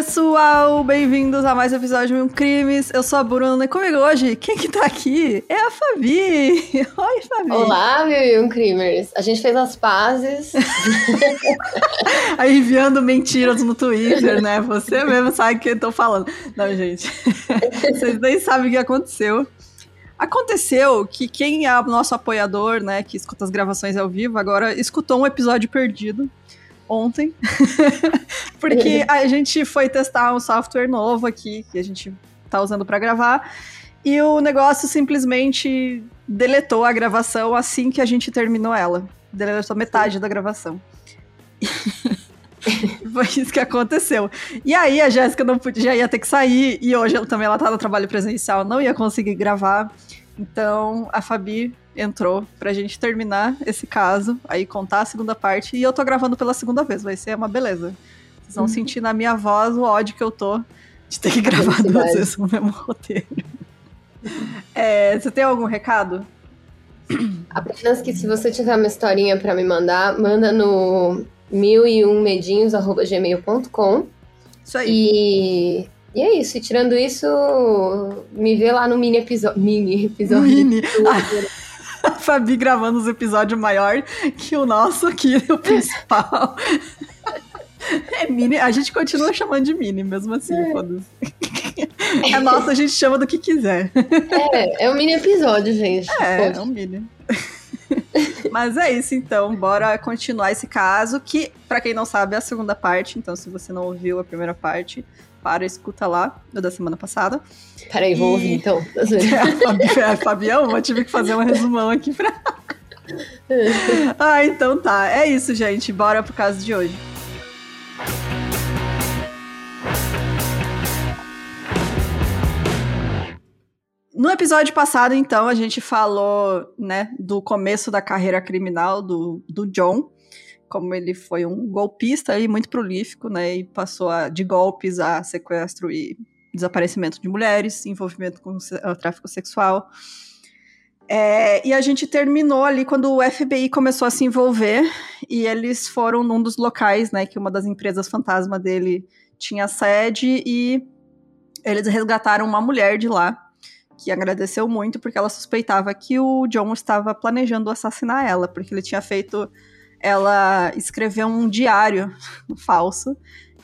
Olá, pessoal! Bem-vindos a mais um episódio de Mil Crimes. Eu sou a Bruna e comigo hoje, quem que tá aqui é a Fabi. Oi, Fabi. Olá, Mil Crimers. A gente fez as pazes. Aí enviando mentiras no Twitter, né? Você mesmo sabe o que eu tô falando. Não, gente. Vocês nem sabem o que aconteceu. Aconteceu que quem é nosso apoiador, né, que escuta as gravações ao vivo, agora escutou um episódio perdido ontem, porque a gente foi testar um software novo aqui que a gente tá usando para gravar e o negócio simplesmente deletou a gravação assim que a gente terminou ela. Deletou metade da gravação. Foi isso que aconteceu. E aí a Jéssica não podia, já ia ter que sair, e hoje ela também ela tá no trabalho presencial, não ia conseguir gravar. Então a Fabi entrou pra gente terminar esse caso, aí contar a segunda parte, e eu tô gravando pela segunda vez, vai ser uma beleza. Vocês vão uhum. sentir na minha voz o ódio que eu tô de ter que gravar duas vezes o mesmo roteiro. É, você tem algum recado? Apenas que se você tiver uma historinha para me mandar, manda no mil e um medinhos@gmail.com. Isso aí. E, e é isso. E tirando isso, me vê lá no mini episódio. Mini episódio. Mini. A Fabi gravando os episódios maior que o nosso aqui, o principal. É mini, a gente continua chamando de mini, mesmo assim, é. foda-se. É nosso, a gente chama do que quiser. É, é um mini episódio, gente. É, é um mini. Mas é isso, então. Bora continuar esse caso, que, para quem não sabe, é a segunda parte. Então, se você não ouviu a primeira parte, para, escuta lá, da semana passada. Peraí, vou e... ouvir então. é, Fabião, eu tive que fazer um resumão aqui pra. ah, então tá. É isso, gente. Bora pro caso de hoje. No episódio passado, então, a gente falou, né, do começo da carreira criminal do, do John, como ele foi um golpista e muito prolífico, né, e passou a, de golpes a sequestro e desaparecimento de mulheres, envolvimento com o tráfico sexual. É, e a gente terminou ali quando o FBI começou a se envolver e eles foram num dos locais, né, que uma das empresas fantasma dele tinha sede e eles resgataram uma mulher de lá que agradeceu muito porque ela suspeitava que o John estava planejando assassinar ela, porque ele tinha feito ela escrever um diário falso.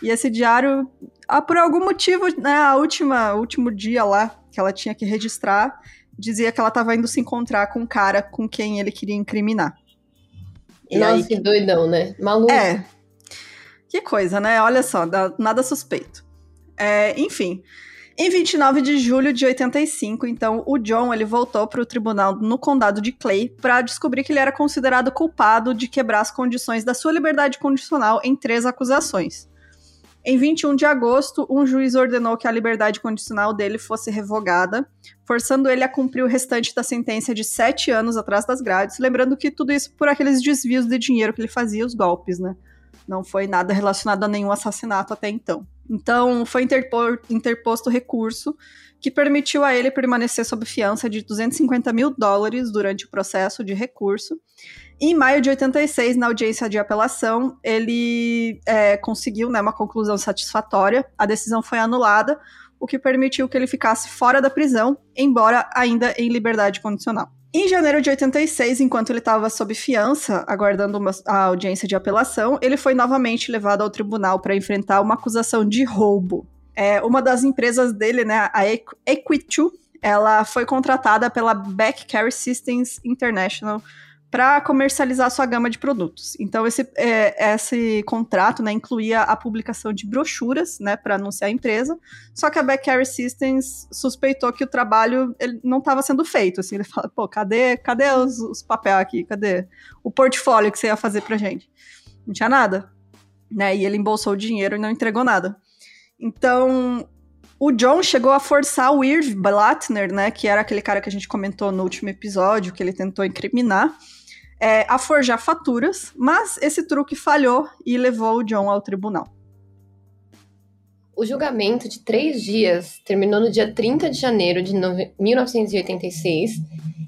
E esse diário, ah, por algum motivo, né, a última, último dia lá que ela tinha que registrar, dizia que ela estava indo se encontrar com um cara com quem ele queria incriminar. E Nossa, aí, que doidão, né? Maluco. É. Que coisa, né? Olha só, nada suspeito. É, enfim, em 29 de julho de 85, então, o John ele voltou para o tribunal no condado de Clay para descobrir que ele era considerado culpado de quebrar as condições da sua liberdade condicional em três acusações. Em 21 de agosto, um juiz ordenou que a liberdade condicional dele fosse revogada, forçando ele a cumprir o restante da sentença de sete anos atrás das grades, lembrando que tudo isso por aqueles desvios de dinheiro que ele fazia, os golpes, né? Não foi nada relacionado a nenhum assassinato até então. Então, foi interpor, interposto recurso que permitiu a ele permanecer sob fiança de 250 mil dólares durante o processo de recurso. Em maio de 86, na audiência de apelação, ele é, conseguiu né, uma conclusão satisfatória. A decisão foi anulada, o que permitiu que ele ficasse fora da prisão, embora ainda em liberdade condicional. Em janeiro de 86, enquanto ele estava sob fiança, aguardando uma, a audiência de apelação, ele foi novamente levado ao tribunal para enfrentar uma acusação de roubo. É, uma das empresas dele, né, a Equity, ela foi contratada pela Back Carry Systems International para comercializar sua gama de produtos. Então esse, é, esse contrato né, incluía a publicação de brochuras né, para anunciar a empresa, só que a Backcarry Systems suspeitou que o trabalho ele não estava sendo feito. Assim, ele fala, pô, cadê, cadê os, os papéis aqui? Cadê o portfólio que você ia fazer pra gente? Não tinha nada. Né? E ele embolsou o dinheiro e não entregou nada. Então, o John chegou a forçar o Irv Blattner, né, que era aquele cara que a gente comentou no último episódio, que ele tentou incriminar, é, a forjar faturas, mas esse truque falhou e levou o John ao tribunal. O julgamento de três dias terminou no dia 30 de janeiro de 1986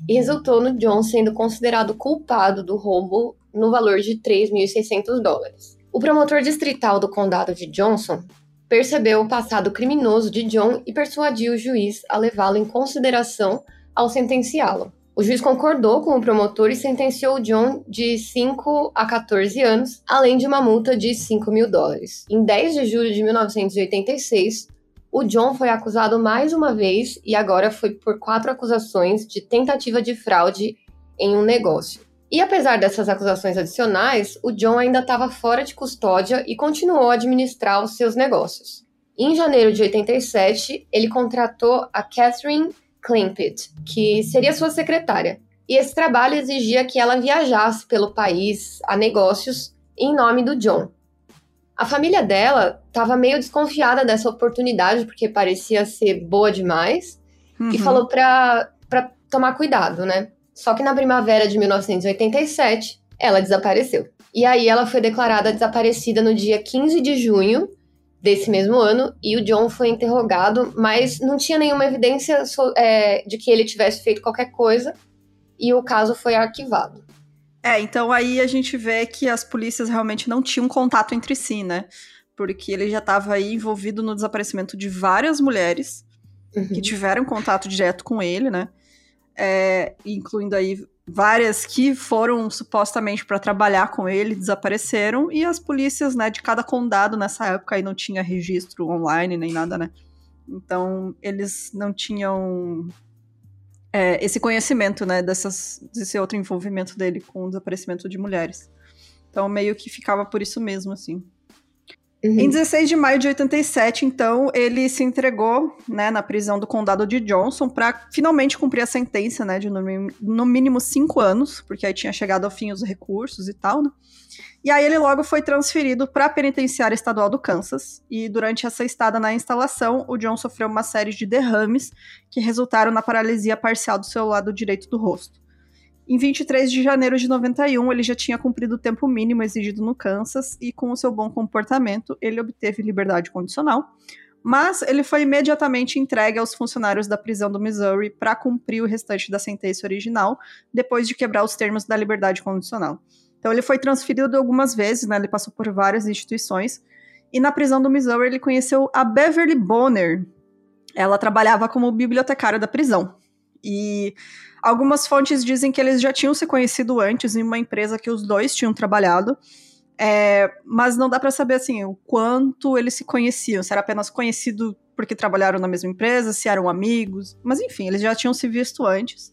e resultou no John sendo considerado culpado do roubo no valor de 3.600 dólares. O promotor distrital do condado de Johnson percebeu o passado criminoso de John e persuadiu o juiz a levá-lo em consideração ao sentenciá-lo. O juiz concordou com o promotor e sentenciou John de 5 a 14 anos, além de uma multa de 5 mil dólares. Em 10 de julho de 1986, o John foi acusado mais uma vez e agora foi por quatro acusações de tentativa de fraude em um negócio. E apesar dessas acusações adicionais, o John ainda estava fora de custódia e continuou a administrar os seus negócios. Em janeiro de 87, ele contratou a Catherine Klimpit, que seria sua secretária. E esse trabalho exigia que ela viajasse pelo país a negócios em nome do John. A família dela estava meio desconfiada dessa oportunidade, porque parecia ser boa demais, uhum. e falou para tomar cuidado, né? Só que na primavera de 1987, ela desapareceu. E aí ela foi declarada desaparecida no dia 15 de junho desse mesmo ano e o John foi interrogado, mas não tinha nenhuma evidência é, de que ele tivesse feito qualquer coisa e o caso foi arquivado. É, então aí a gente vê que as polícias realmente não tinham contato entre si, né? Porque ele já estava aí envolvido no desaparecimento de várias mulheres uhum. que tiveram contato direto com ele, né? é, incluindo aí várias que foram supostamente para trabalhar com ele, desapareceram, e as polícias, né, de cada condado nessa época aí não tinha registro online nem nada, né? Então, eles não tinham é, esse conhecimento, né, dessas, desse outro envolvimento dele com o desaparecimento de mulheres. Então, meio que ficava por isso mesmo, assim. Uhum. Em 16 de maio de 87, então, ele se entregou né, na prisão do condado de Johnson para finalmente cumprir a sentença né, de no, no, mínimo cinco anos, porque aí tinha chegado ao fim os recursos e tal. Né? E aí ele logo foi transferido para a penitenciária estadual do Kansas. E durante essa estada na instalação, o John sofreu uma série de derrames que resultaram na paralisia parcial do seu lado direito do rosto. Em 23 de janeiro de 91, ele já tinha cumprido o tempo mínimo exigido no Kansas e, com o seu bom comportamento, ele obteve liberdade condicional. Mas ele foi imediatamente entregue aos funcionários da prisão do Missouri para cumprir o restante da sentença original, depois de quebrar os termos da liberdade condicional. Então, ele foi transferido algumas vezes, né? Ele passou por várias instituições. E na prisão do Missouri, ele conheceu a Beverly Bonner. Ela trabalhava como bibliotecária da prisão. E Algumas fontes dizem que eles já tinham se conhecido antes em uma empresa que os dois tinham trabalhado. É, mas não dá para saber assim o quanto eles se conheciam, se era apenas conhecido porque trabalharam na mesma empresa, se eram amigos, mas enfim, eles já tinham se visto antes.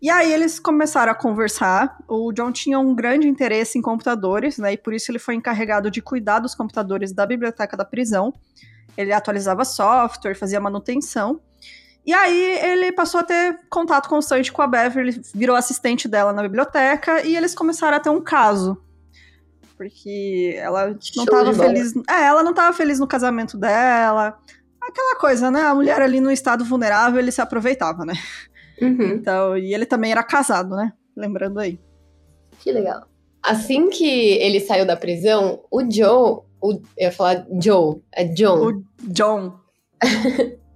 E aí eles começaram a conversar. O John tinha um grande interesse em computadores, né? E por isso ele foi encarregado de cuidar dos computadores da biblioteca da prisão. Ele atualizava software, fazia manutenção. E aí ele passou a ter contato constante com a Beverly, virou assistente dela na biblioteca e eles começaram a ter um caso. Porque ela não estava feliz. É, ela não estava feliz no casamento dela. Aquela coisa, né? A mulher ali no estado vulnerável, ele se aproveitava, né? Uhum. Então, e ele também era casado, né? Lembrando aí. Que legal. Assim que ele saiu da prisão, o Joe. O, eu ia falar Joe, é John. O John.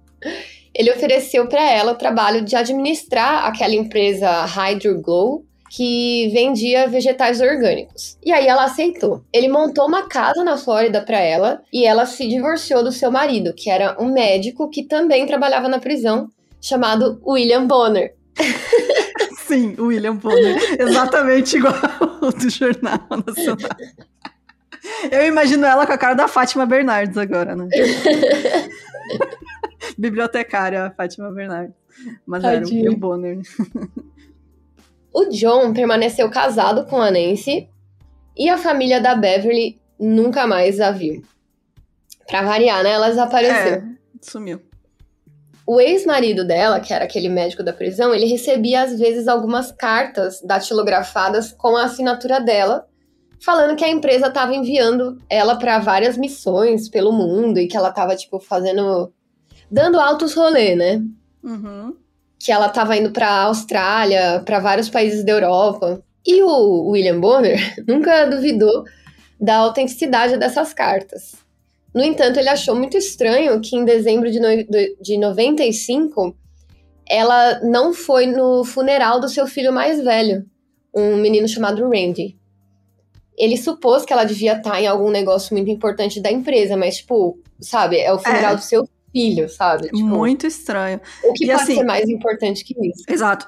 ele ofereceu para ela o trabalho de administrar aquela empresa Hydroglow, que vendia vegetais orgânicos. E aí ela aceitou. Ele montou uma casa na Flórida para ela e ela se divorciou do seu marido, que era um médico que também trabalhava na prisão, chamado William Bonner. Sim, William Bonner. Exatamente igual ao do Jornal Nacional. Eu imagino ela com a cara da Fátima Bernardes agora, né? bibliotecária, a Fátima Bernardes. Mas Tadinho. era o Bonner. o John permaneceu casado com a Nancy e a família da Beverly nunca mais a viu. Pra variar, né? Ela desapareceu. É, sumiu. O ex-marido dela, que era aquele médico da prisão, ele recebia às vezes algumas cartas datilografadas com a assinatura dela, falando que a empresa estava enviando ela para várias missões pelo mundo e que ela estava tipo fazendo dando altos rolê, né? Uhum. Que ela tava indo pra Austrália, para vários países da Europa. E o William Bonner nunca duvidou da autenticidade dessas cartas. No entanto, ele achou muito estranho que em dezembro de, no, de 95 ela não foi no funeral do seu filho mais velho, um menino chamado Randy. ele supôs que ela devia estar em algum negócio muito importante da empresa, mas, tipo, sabe, é o funeral É. do seu filho, sabe? Tipo, Muito estranho. o que e pode assim- ser mais importante que isso? Exato.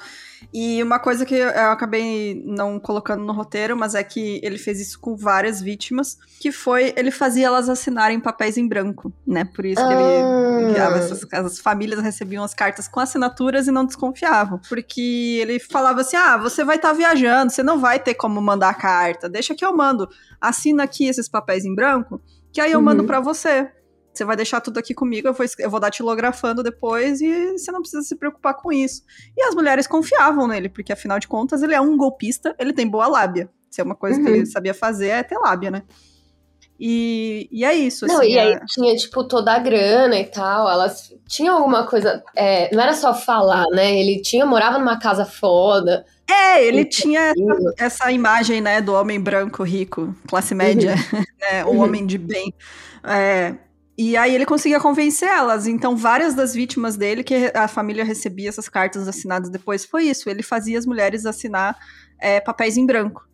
E uma coisa que eu acabei não colocando no roteiro, mas é que ele fez isso com várias vítimas, que foi ele fazia elas assinarem papéis em branco, né? Por isso que ele Ah. enviava essas as famílias recebiam as cartas com assinaturas e não desconfiavam, porque ele falava assim: "Ah, você vai estar viajando, você não vai ter como mandar a carta. Deixa que eu mando. Assina aqui esses papéis em branco, que aí eu Uhum. mando pra você." Você vai deixar tudo aqui comigo, eu vou, eu vou datilografando depois e você não precisa se preocupar com isso. E as mulheres confiavam nele, porque afinal de contas ele é um golpista, ele tem boa lábia. Se é uma coisa que Uhum. ele sabia fazer, é ter lábia, né? E, e é isso. Não, assim, e aí é- tinha, tipo, toda a grana e tal. Elas tinham alguma coisa. é, não era só falar, né? Ele tinha, morava numa casa foda. É, ele Isso, tinha aquilo. essa imagem, né, do homem branco rico, classe média, né, o Uhum. homem de bem. É, e aí ele conseguia convencer elas. Então, várias das vítimas dele, que a família recebia essas cartas assinadas depois, foi isso. Ele fazia as mulheres assinar é, papéis em branco.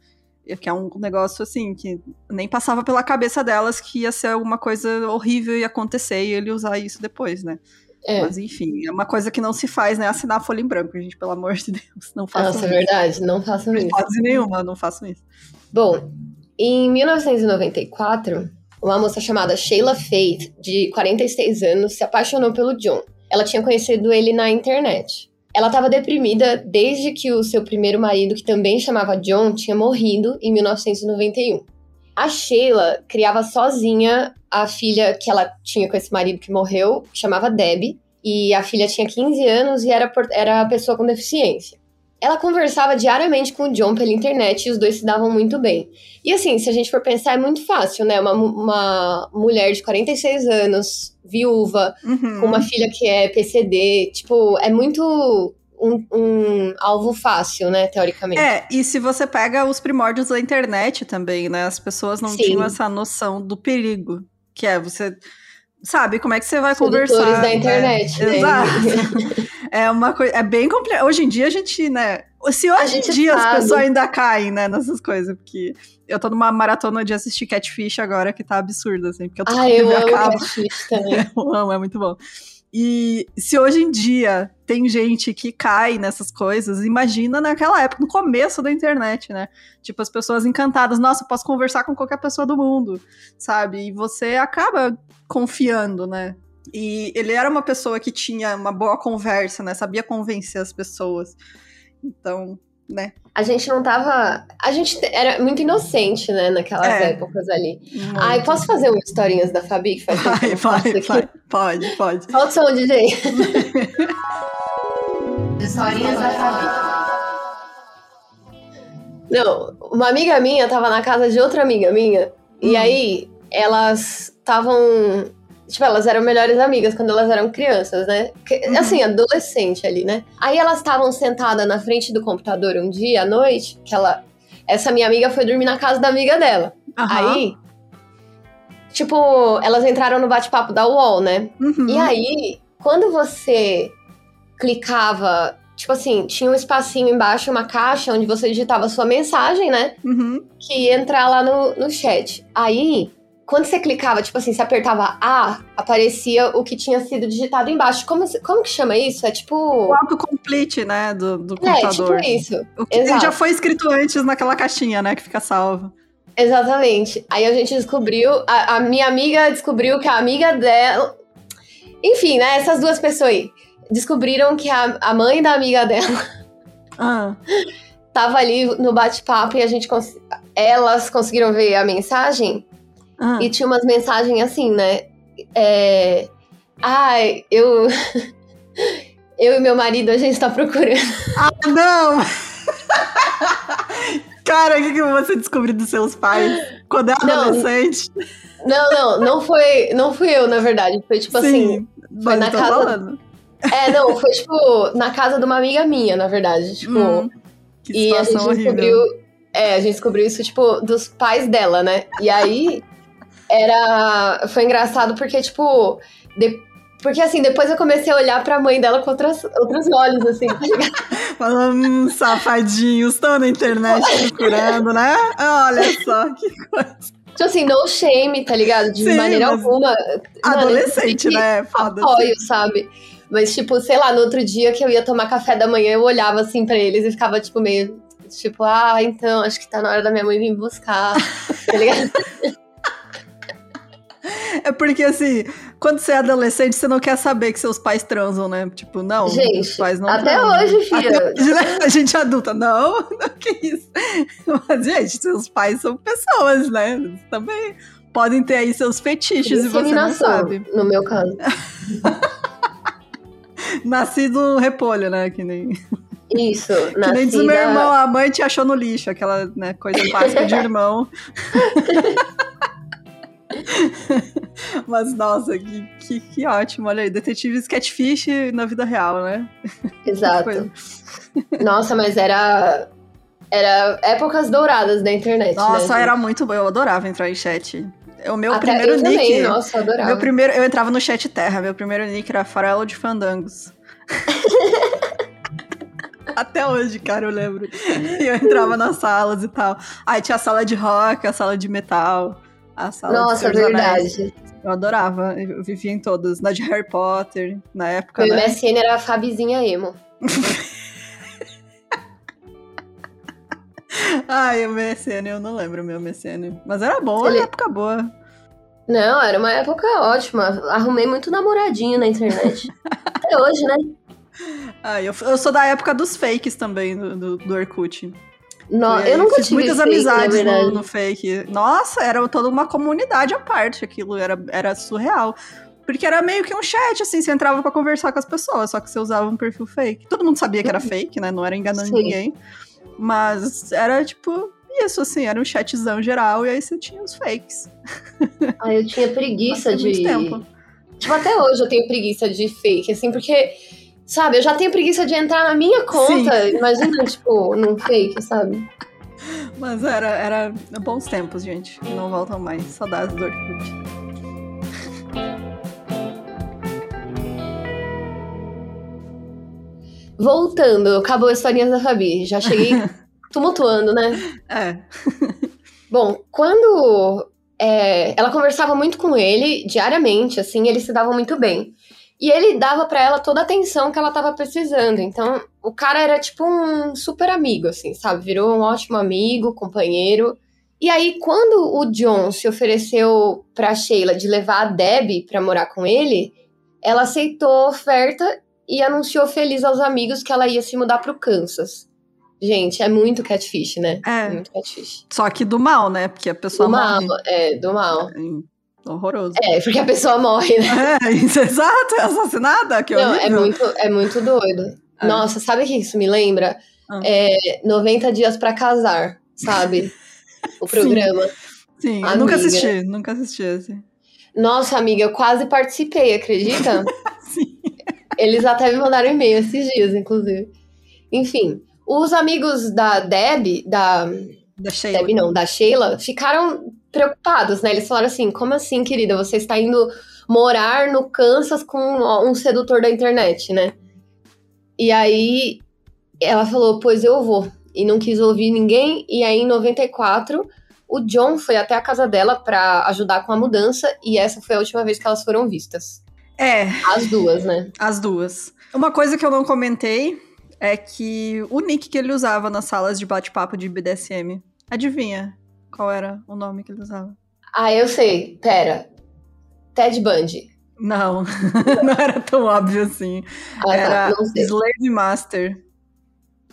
Que é um negócio assim, que nem passava pela cabeça delas que ia ser alguma coisa horrível e acontecer e ele usar isso depois, né? É. Mas enfim, é uma coisa que não se faz, né? Assinar a folha em branco, gente, pelo amor de Deus. Não façam Nossa, é isso. verdade. Não façam isso. Hipótese nenhuma, não façam isso. Bom, em 1994, uma moça chamada Sheila Faith, de 46 anos, se apaixonou pelo John. Ela tinha conhecido ele na internet. Ela estava deprimida desde que o seu primeiro marido, que também chamava John, tinha morrido em 1991. A Sheila criava sozinha a filha que ela tinha com esse marido que morreu, que chamava Debbie, e a filha tinha 15 anos e era, era pessoa com deficiência. Ela conversava diariamente com o John pela internet e os dois se davam muito bem. E assim, se a gente for pensar, é muito fácil, né? Uma, uma mulher de 46 anos, viúva, Uhum. com uma filha que é PCD, tipo, é muito um, um alvo fácil, né, teoricamente. É, e se você pega os primórdios da internet também, né? As pessoas não Sim. tinham essa noção do perigo. Que é você. Sabe, como é que você vai Sedutores conversar? da né? internet, né? Exato. é uma coisa. É bem complicado. Hoje em dia a gente, né? Se hoje em dia as sabe. pessoas ainda caem, né, nessas coisas, porque eu tô numa maratona de assistir Catfish agora que tá absurda, assim, porque eu tô Ah, eu amo. Catfish também. Eu amo, é muito bom. E se hoje em dia tem gente que cai nessas coisas, imagina naquela época, no começo da internet, né? Tipo, as pessoas encantadas, nossa, posso conversar com qualquer pessoa do mundo, sabe? E você acaba confiando, né? E ele era uma pessoa que tinha uma boa conversa, né? Sabia convencer as pessoas. Então, né? A gente não tava. A gente era muito inocente, né, naquelas É. épocas ali. muito. Ai, posso fazer uma historinhas da Fabi que faz aqui? vai. Pode, pode. Solta o som, DJ. Historinhas da Fabi. Não, uma amiga minha tava na casa de outra amiga minha. E Hum. aí, elas estavam. Tipo, elas eram melhores amigas quando elas eram crianças, né? Uhum. Assim, adolescente ali, né? Aí elas estavam sentadas na frente do computador um dia à noite, que ela. Essa minha amiga foi dormir na casa da amiga dela. Aham. Aí. Tipo, elas entraram no bate-papo da UOL, né? Uhum. E aí, quando você clicava, tipo assim, tinha um espacinho embaixo, uma caixa onde você digitava sua mensagem, né? Uhum. Que ia entrar lá no, no chat. Aí, quando você clicava, tipo assim, você apertava A, aparecia o que tinha sido digitado embaixo. Como, como que chama isso? É tipo. O autocomplete, né, do, do É, computador. tipo isso. O que Exato. já foi escrito antes naquela caixinha, né, que fica salvo. Exatamente. Aí a gente descobriu, a, a minha amiga descobriu que a amiga dela. Enfim, né? Essas duas pessoas aí descobriram que a, a mãe da amiga dela Ah, tava ali no bate-papo e a gente cons- elas conseguiram ver a mensagem ah. e tinha umas mensagens assim, né? É, Ai, eu. Eu e meu marido, a gente tá procurando. Ah, não! Cara, o que, que você descobriu dos seus pais quando é adolescente? Não, não, não foi, não fui eu, na verdade. Foi tipo assim. mas na tô casa- falando. É, não, foi tipo na casa de uma amiga minha, na verdade. Tipo. Hum, que E a gente horrível. descobriu. É, a gente descobriu isso, tipo, dos pais dela, né? E aí era. Foi engraçado porque, tipo, de- Porque assim, depois eu comecei a olhar pra mãe dela com outras, outros olhos, assim, tá ligado? Falando, hum, safadinhos, estão na internet procurando, né? Olha só que coisa. Tipo assim, no shame, tá ligado? De Sim, maneira alguma. Adolescente, Mano, né? Foda-se. Apoio, sabe? Mas, tipo, sei lá, no outro dia que eu ia tomar café da manhã, eu olhava assim pra eles e ficava, tipo, meio. Tipo, ah, então, acho que tá na hora da minha mãe vir buscar. tá ligado? É porque, assim, quando você é adolescente, você não quer saber que seus pais transam, né? Tipo, não, Gente, pais não até transam. hoje, filha. Até hoje, né? A gente adulta, não, não, que isso. Mas, gente, seus pais são pessoas, né? Eles também podem ter aí seus fetiches e você não sabe. no meu caso. Nascido repolho, né? Que nem, Isso, que nem diz o meu irmão, a mãe te achou no lixo, aquela né, coisa clássica de irmão. Mas, nossa, que, que, que ótimo. Olha aí, detetives catfish na vida real, né? Exato. Nossa, mas era. Era épocas douradas da internet. Nossa, né, era muito bom. Eu adorava entrar em chat. O meu Até primeiro eu nick. também, nossa, adorava. Meu primeiro, eu entrava no chat terra. Meu primeiro nick era Farelo de Fandangos. Até hoje, cara, eu lembro. E eu entrava nas salas e tal. Aí tinha a sala de rock, a sala de metal, a sala de Nossa, dos Anéis. verdade. Eu adorava, eu vivia em todas. Na de Harry Potter, na época, Meu né? MSN era a Fabizinha Emo. Ai, o MSN, eu não lembro o meu MSN. Mas era bom, Ele- era época boa. Não, era uma época ótima. Arrumei muito namoradinho na internet. Até hoje, né? Ai, eu, eu sou da época dos fakes também, do, do, do Orkut. No, eu nunca fiz tive muitas fake, amizades no, no fake. Nossa, era toda uma comunidade à parte aquilo, era, era surreal. Porque era meio que um chat, assim, você entrava pra conversar com as pessoas, só que você usava um perfil fake. Todo mundo sabia que era fake, né? Não era enganando Sim. ninguém. Mas era tipo isso, assim, era um chatzão geral e aí você tinha os fakes. Ai, eu tinha preguiça de. muito tempo. Tipo, até hoje eu tenho preguiça de fake, assim, porque, sabe, eu já tenho preguiça de entrar na minha conta. Imagina, tipo, num fake, sabe? Mas era, era bons tempos, gente, não voltam mais. Saudades do Orkut. Voltando, acabou a historinha da Fabi. Já cheguei tumultuando, né? É. Bom, quando é, ela conversava muito com ele diariamente, assim, eles se davam muito bem. E ele dava pra ela toda a atenção que ela tava precisando. Então, o cara era tipo um super amigo, assim, sabe? Virou um ótimo amigo, companheiro. E aí, quando o John se ofereceu pra Sheila de levar a Debbie pra morar com ele, ela aceitou a oferta e anunciou feliz aos amigos que ela ia se mudar pro Kansas. Gente, é muito catfish, né? É. muito catfish. Só que do mal, né? Porque a pessoa Do mal, morre. é, do mal. É, Horroroso. É, porque a pessoa morre, né? É, isso, exato, é assassinada, que Não, horrível. é muito, é muito doido. É. Nossa, sabe o que isso me lembra? Ah. É 90 Dias pra Casar, sabe? O Sim. programa. Sim, eu Amiga. nunca assisti, nunca assisti esse. Nossa, amiga, eu quase participei, acredita? Sim. Eles até me mandaram e-mail esses dias, inclusive. Enfim, os amigos da Deb, da Da Sheila. Deb não, da Sheila, ficaram preocupados, né? Eles falaram assim: como assim, querida? Você está indo morar no Kansas com um sedutor da internet, né? E aí ela falou: pois eu vou. E não quis ouvir ninguém. E aí, em 94, o John foi até a casa dela pra ajudar com a mudança. E essa foi a última vez que elas foram vistas. É, As duas, né? as duas. Uma coisa que eu não comentei é que o nick que ele usava nas salas de bate-papo de BDSM. Adivinha qual era o nome que ele usava? Ah, eu sei. Pera. Ted Bundy. Não, não era tão óbvio assim. Ah, era tá. Não sei. Slave Master.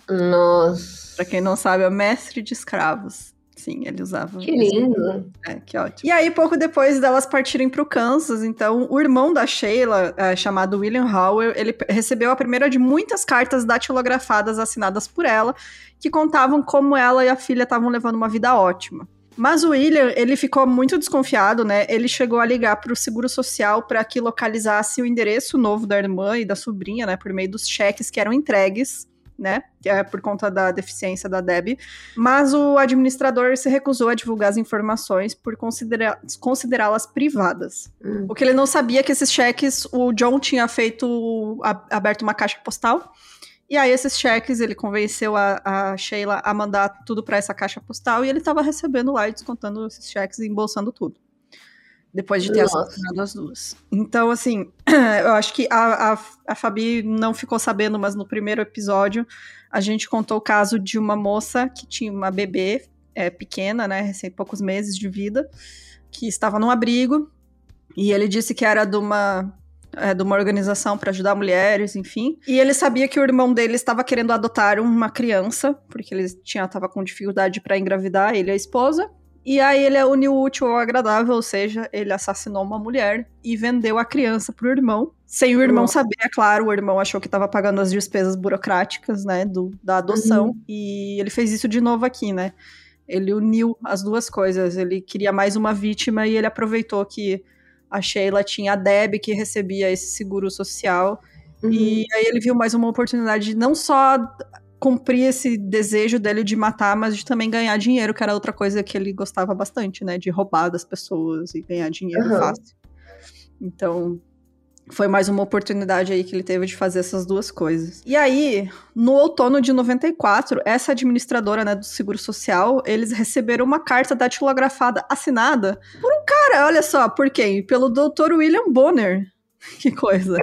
Nossa. Pra quem não sabe, é mestre de escravos. Sim, ele usava. Que lindo. É, que ótimo. E aí, pouco depois delas partirem pro Kansas, então, o irmão da Sheila, é, chamado William Howell, ele recebeu a primeira de muitas cartas datilografadas assinadas por ela, que contavam como ela e a filha estavam levando uma vida ótima. Mas o William, ele ficou muito desconfiado, né? Ele chegou a ligar pro Seguro Social para que localizasse o endereço novo da irmã e da sobrinha, né? Por meio dos cheques que eram entregues né? Que é por conta da deficiência da Deb. Mas o administrador se recusou a divulgar as informações por considerá-las privadas. Hum. O que ele não sabia é que esses cheques, o John tinha feito, aberto uma caixa postal. E aí, esses cheques, ele convenceu a, a Sheila a mandar tudo para essa caixa postal e ele estava recebendo lá e descontando esses cheques e embolsando tudo depois de ter assassinado as duas. Então, assim, eu acho que a, a, a Fabi não ficou sabendo, mas no primeiro episódio a gente contou o caso de uma moça que tinha uma bebê é, pequena, né, recém poucos meses de vida, que estava num abrigo, e ele disse que era de uma é, de uma organização para ajudar mulheres, enfim. E ele sabia que o irmão dele estava querendo adotar uma criança, porque ele tinha estava com dificuldade para engravidar, ele e a esposa. E aí ele uniu o útil ao agradável, ou seja, ele assassinou uma mulher e vendeu a criança pro irmão. Sem o irmão saber, é claro, o irmão achou que estava pagando as despesas burocráticas, né, do, da adoção. Uhum. E ele fez isso de novo aqui, né? Ele uniu as duas coisas. Ele queria mais uma vítima e ele aproveitou que a Sheila tinha a Deb, que recebia esse seguro social. Uhum. E aí ele viu mais uma oportunidade de não só cumprir esse desejo dele de matar, mas de também ganhar dinheiro, que era outra coisa que ele gostava bastante, né? De roubar das pessoas e ganhar dinheiro uhum. fácil. Então, foi mais uma oportunidade aí que ele teve de fazer essas duas coisas. E aí, no outono de 94, essa administradora né, do Seguro Social, eles receberam uma carta datilografada assinada por um cara, olha só, por quem? Pelo Dr. William Bonner. Que coisa.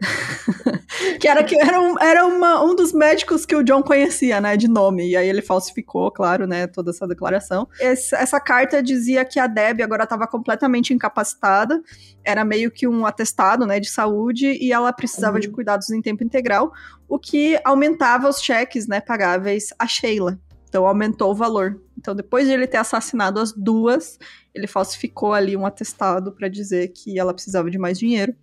que era, que era, um, era uma, um dos médicos que o John conhecia, né, de nome. E aí ele falsificou, claro, né, toda essa declaração. Esse, essa carta dizia que a Deb agora estava completamente incapacitada, era meio que um atestado, né, de saúde, e ela precisava uhum. de cuidados em tempo integral, o que aumentava os cheques, né, pagáveis a Sheila. Então aumentou o valor. Então, depois de ele ter assassinado as duas, ele falsificou ali um atestado para dizer que ela precisava de mais dinheiro.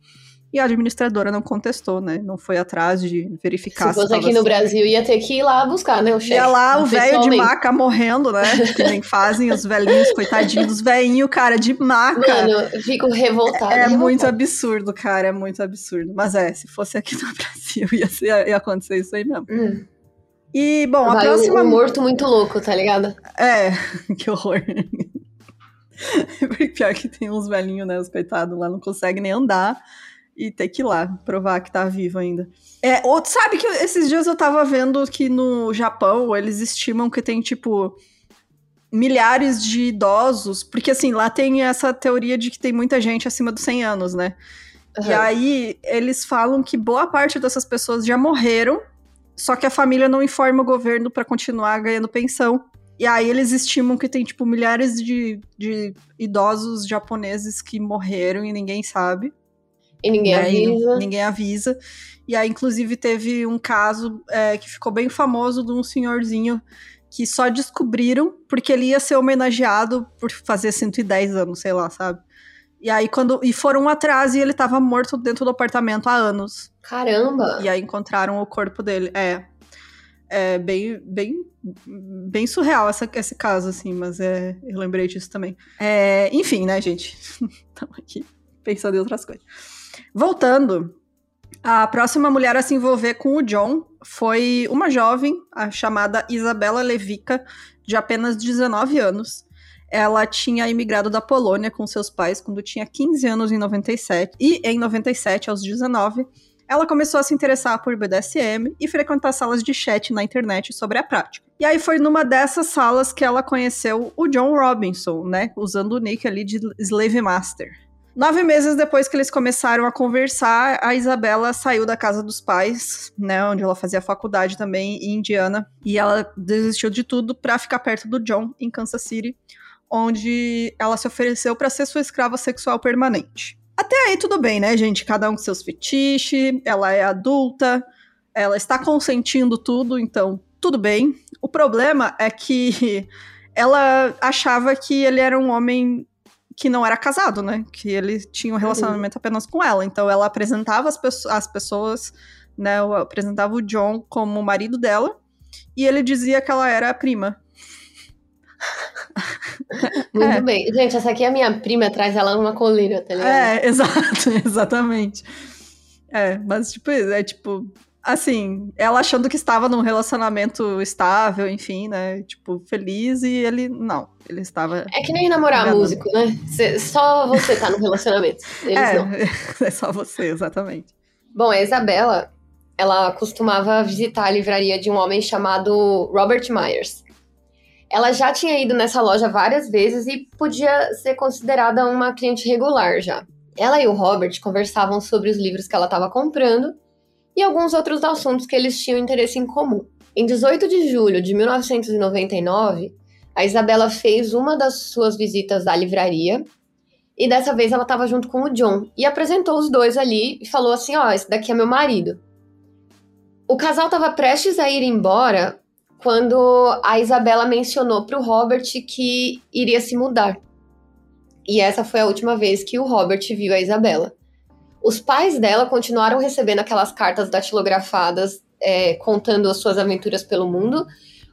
E a administradora não contestou, né? Não foi atrás de verificar. Se fosse aqui no Brasil, ia ter que ir lá buscar, né? O chefe. Ia lá, o velho de maca morrendo, né? que nem fazem os velhinhos, coitadinhos dos velhinhos, cara, de maca. Mano, fico revoltada. É, é muito absurdo, cara, é muito absurdo. Mas é, se fosse aqui no Brasil, ia, ser, ia acontecer isso aí mesmo. Hum. E, bom, Vai, a próxima. Um morto muito louco, tá ligado? É, que horror. Pior que tem uns velhinhos, né? Os coitados lá não conseguem nem andar e ter que ir lá provar que tá vivo ainda. É, ou, sabe que esses dias eu tava vendo que no Japão eles estimam que tem, tipo, milhares de idosos, porque assim, lá tem essa teoria de que tem muita gente acima dos 100 anos, né? Uhum. E aí eles falam que boa parte dessas pessoas já morreram, só que a família não informa o governo para continuar ganhando pensão. E aí eles estimam que tem, tipo, milhares de, de idosos japoneses que morreram e ninguém sabe. E ninguém né? avisa. E ninguém avisa. E aí, inclusive, teve um caso é, que ficou bem famoso de um senhorzinho que só descobriram porque ele ia ser homenageado por fazer 110 anos, sei lá, sabe? E aí, quando. E foram atrás e ele tava morto dentro do apartamento há anos. Caramba! E aí encontraram o corpo dele. É. É bem, bem, bem surreal essa, esse caso, assim, mas é, eu lembrei disso também. É, enfim, né, gente? Estamos aqui pensando em outras coisas. Voltando, a próxima mulher a se envolver com o John foi uma jovem, a chamada Isabela Levica, de apenas 19 anos. Ela tinha imigrado da Polônia com seus pais quando tinha 15 anos em 97, e em 97, aos 19, ela começou a se interessar por BDSM e frequentar salas de chat na internet sobre a prática. E aí foi numa dessas salas que ela conheceu o John Robinson, né, usando o nick ali de Slave Master. Nove meses depois que eles começaram a conversar, a Isabela saiu da casa dos pais, né, onde ela fazia faculdade também, em Indiana, e ela desistiu de tudo para ficar perto do John, em Kansas City, onde ela se ofereceu para ser sua escrava sexual permanente. Até aí tudo bem, né, gente? Cada um com seus fetiches, ela é adulta, ela está consentindo tudo, então tudo bem. O problema é que ela achava que ele era um homem que não era casado, né? Que ele tinha um relacionamento apenas com ela. Então ela apresentava as, as pessoas, né? Apresentava o John como o marido dela. E ele dizia que ela era a prima. Muito é. bem. Gente, essa aqui é a minha prima, traz ela numa coleira, tá ligado? É, exato, exatamente. É, mas tipo, é tipo, assim, ela achando que estava num relacionamento estável, enfim, né? Tipo, feliz, e ele não. Ele estava. É que nem namorar vendo. músico, né? Cê, só você tá no relacionamento. Eles é, não. É só você, exatamente. Bom, a Isabela, ela costumava visitar a livraria de um homem chamado Robert Myers. Ela já tinha ido nessa loja várias vezes e podia ser considerada uma cliente regular já. Ela e o Robert conversavam sobre os livros que ela estava comprando e alguns outros assuntos que eles tinham interesse em comum. Em 18 de julho de 1999, a Isabela fez uma das suas visitas à livraria e dessa vez ela estava junto com o John e apresentou os dois ali e falou assim: Ó, oh, esse daqui é meu marido. O casal estava prestes a ir embora quando a Isabela mencionou para o Robert que iria se mudar. E essa foi a última vez que o Robert viu a Isabela. Os pais dela continuaram recebendo aquelas cartas datilografadas é, contando as suas aventuras pelo mundo.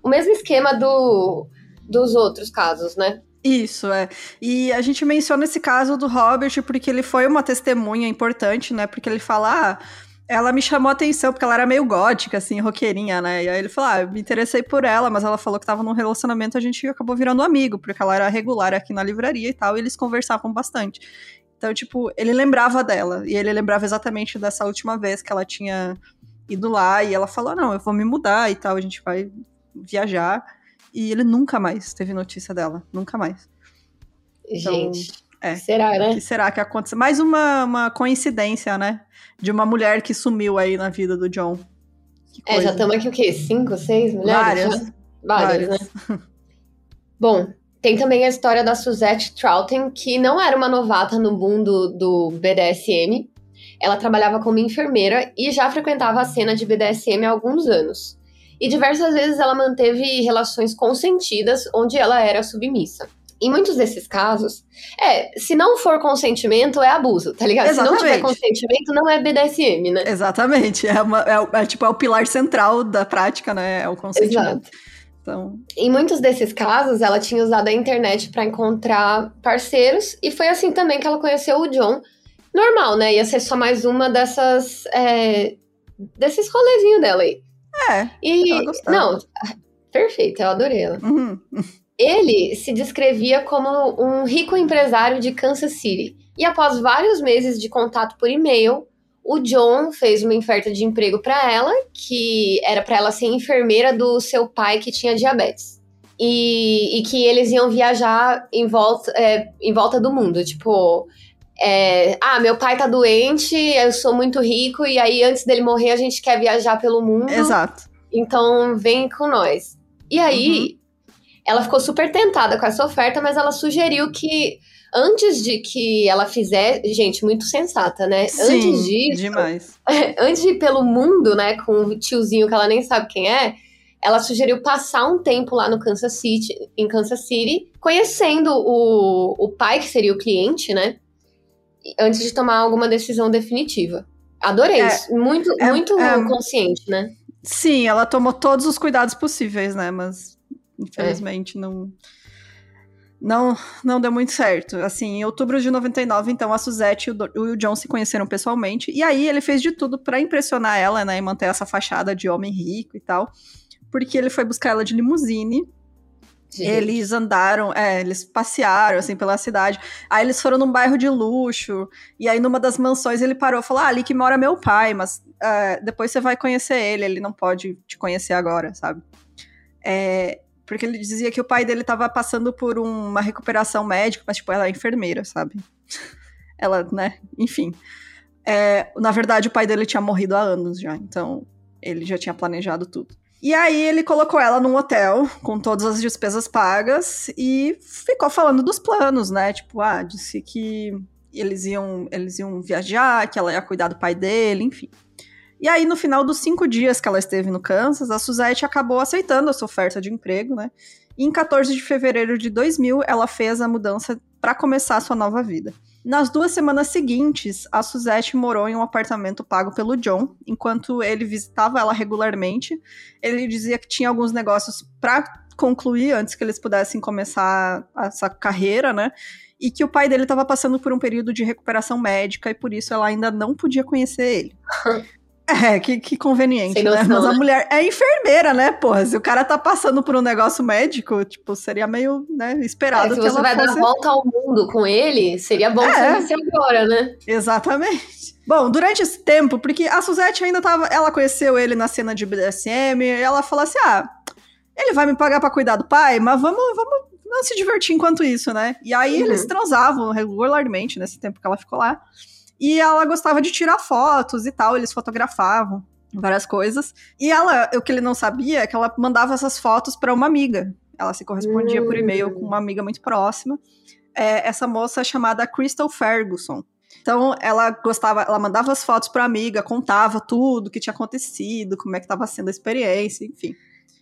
O mesmo esquema do, dos outros casos, né? Isso, é. E a gente menciona esse caso do Robert porque ele foi uma testemunha importante, né? Porque ele fala. Ah, ela me chamou a atenção porque ela era meio gótica, assim, roqueirinha, né? E aí ele falou: Ah, me interessei por ela, mas ela falou que tava num relacionamento, a gente acabou virando amigo, porque ela era regular aqui na livraria e tal, e eles conversavam bastante. Então, tipo, ele lembrava dela. E ele lembrava exatamente dessa última vez que ela tinha ido lá. E ela falou: Não, eu vou me mudar e tal, a gente vai viajar. E ele nunca mais teve notícia dela. Nunca mais. Então, gente. É, será, né? que será que aconteceu? Mais uma, uma coincidência, né? De uma mulher que sumiu aí na vida do John. É, já estamos aqui o quê? Cinco, seis mulheres? Várias. Várias, Várias. né? Bom, tem também a história da Suzette Troughton, que não era uma novata no mundo do BDSM. Ela trabalhava como enfermeira e já frequentava a cena de BDSM há alguns anos. E diversas vezes ela manteve relações consentidas onde ela era submissa. Em muitos desses casos, é, se não for consentimento, é abuso, tá ligado? Exatamente. Se não tiver consentimento, não é BDSM, né? Exatamente. É, uma, é, é, tipo, é o pilar central da prática, né? É o consentimento. Exato. Então... Em muitos desses casos, ela tinha usado a internet para encontrar parceiros, e foi assim também que ela conheceu o John. Normal, né? Ia ser só mais uma dessas. É, desses rolezinhos dela aí. É. E. Não, perfeito, eu adorei ela. Uhum. Ele se descrevia como um rico empresário de Kansas City. E após vários meses de contato por e-mail, o John fez uma oferta de emprego para ela, que era para ela ser enfermeira do seu pai que tinha diabetes. E, e que eles iam viajar em volta, é, em volta do mundo. Tipo, é, ah, meu pai tá doente, eu sou muito rico, e aí antes dele morrer a gente quer viajar pelo mundo. Exato. Então vem com nós. E aí, uhum. ela ficou super tentada com essa oferta, mas ela sugeriu que antes de que ela fizesse, gente, muito sensata, né? Sim, antes disso, demais. antes de ir pelo mundo, né, com o tiozinho que ela nem sabe quem é, ela sugeriu passar um tempo lá no Kansas City, em Kansas City, conhecendo o, o pai que seria o cliente, né? Antes de tomar alguma decisão definitiva. Adorei É, isso. Muito, é- muito é- consciente, né? Sim, ela tomou todos os cuidados possíveis, né? Mas infelizmente não não não deu muito certo. Assim, em outubro de 99, então a Suzette e o, John se conheceram pessoalmente e aí ele fez de tudo pra impressionar ela, né, e manter essa fachada de homem rico e tal. Porque ele foi buscar ela de limusine Eles andaram, é, eles passearam, assim, pela cidade. Aí eles foram num bairro de luxo. E aí, numa das mansões, ele parou e falou: Ah, ali que mora meu pai, mas é, depois você vai conhecer ele, ele não pode te conhecer agora, sabe? É, porque ele dizia que o pai dele tava passando por uma recuperação médica, mas, tipo, ela é enfermeira, sabe? ela, né? Enfim. É, na verdade, o pai dele tinha morrido há anos já, então ele já tinha planejado tudo. E aí ele colocou ela num hotel com todas as despesas pagas e ficou falando dos planos, né? Tipo, ah, disse que eles iam, eles iam viajar, que ela ia cuidar do pai dele, enfim. E aí, no final dos cinco dias que ela esteve no Kansas, a Suzette acabou aceitando essa oferta de emprego, né? E em 14 de fevereiro de 2000, ela fez a mudança para começar a sua nova vida. Nas duas semanas seguintes, a Suzette morou em um apartamento pago pelo John, enquanto ele visitava ela regularmente. Ele dizia que tinha alguns negócios para concluir antes que eles pudessem começar essa carreira, né? E que o pai dele estava passando por um período de recuperação médica e por isso ela ainda não podia conhecer ele. É, que, que conveniente, Sem né? noção, Mas a né? mulher é enfermeira, né, porra? Se o cara tá passando por um negócio médico, tipo, seria meio, né, É, esperado se que você ela vai dar fosse... volta ao mundo com ele, seria bom É. você agora, né? Exatamente. Bom, durante esse tempo, porque a Suzette ainda tava. Ela conheceu ele na cena de BDSM, e ela falou assim: ah, ele vai me pagar pra cuidar do pai, mas vamos, vamos, vamos se divertir enquanto isso, né? E aí Uhum. eles transavam regularmente nesse tempo que ela ficou lá. E ela gostava de tirar fotos e tal, eles fotografavam várias coisas. E ela, o que ele não sabia é que ela mandava essas fotos pra uma amiga. Ela se correspondia por e-mail com uma amiga muito próxima. É, essa moça chamada Crystal Ferguson. Então, ela gostava, ela mandava as fotos pra amiga, contava tudo que tinha acontecido, como é que tava sendo a experiência, enfim.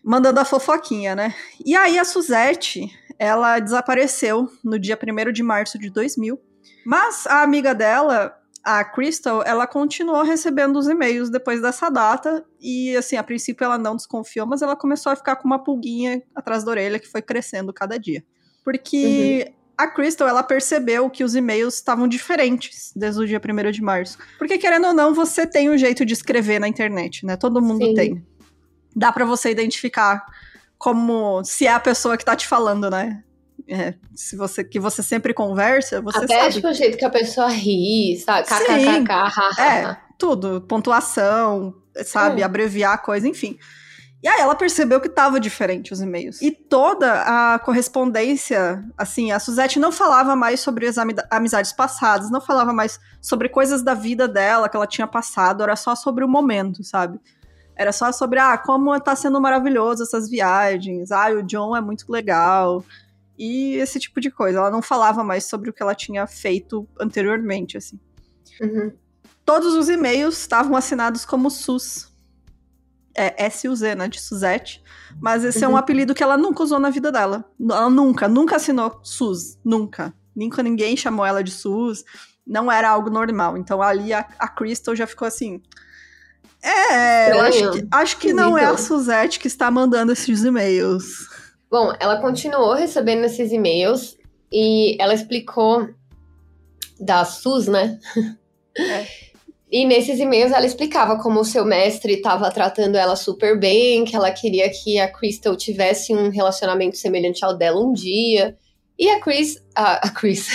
Mandando a fofoquinha, né? E aí a Suzette, ela desapareceu no dia 1 de março de 2000. Mas a amiga dela, a Crystal, ela continuou recebendo os e-mails depois dessa data. E, assim, a princípio ela não desconfiou, mas ela começou a ficar com uma pulguinha atrás da orelha que foi crescendo cada dia. Porque a Crystal, ela percebeu que os e-mails estavam diferentes desde o dia 1 de março. Porque, querendo ou não, você tem um jeito de escrever na internet, né? Todo mundo Sim. tem. Dá pra você identificar como se é a pessoa que tá te falando, né? É, se você que você sempre conversa, você Até sabe. tipo o jeito que a pessoa ri, sabe? KKKK. É, tudo, pontuação, sabe, É. abreviar a coisa, enfim. E aí ela percebeu que tava diferente os e-mails. E toda a correspondência, assim, a Suzette não falava mais sobre as ami- amizades passadas, não falava mais sobre coisas da vida dela que ela tinha passado, era só sobre o momento, sabe? Era só sobre, ah, como tá sendo maravilhoso essas viagens, ah, o John é muito legal. E esse tipo de coisa. Ela não falava mais sobre o que ela tinha feito anteriormente, assim. Uhum. Todos os e-mails estavam assinados como SUS. É S-U-Z, né? De Suzette. Mas esse é um Uhum. apelido que ela nunca usou na vida dela. Ela nunca, nunca assinou SUS. Nunca. Nunca ninguém chamou ela de SUS. Não era algo normal. Então ali a, a Crystal já ficou assim. É, eu acho que, acho que não é a. Suzette que está mandando esses e-mails. Bom, ela continuou recebendo esses e-mails e ela explicou da SUS, né? É. E nesses e-mails ela explicava como o seu mestre estava tratando ela super bem, que ela queria que a Crystal tivesse um relacionamento semelhante ao dela um dia. E a Chris. A, a Chris.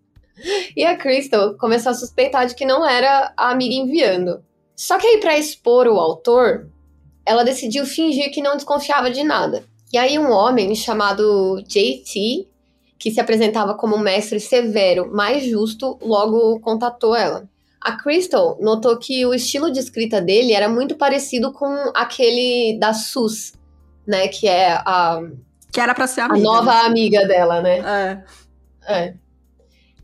e a Crystal começou a suspeitar de que não era a amiga enviando. Só que aí, pra expor o autor, ela decidiu fingir que não desconfiava de nada. E aí, um homem chamado JT, que se apresentava como um mestre severo, mais justo, logo contatou ela. A Crystal notou que o estilo de escrita dele era muito parecido com aquele da Sus, né? Que é a, Que era pra ser a amiga. nova amiga dela, né? né? É. É.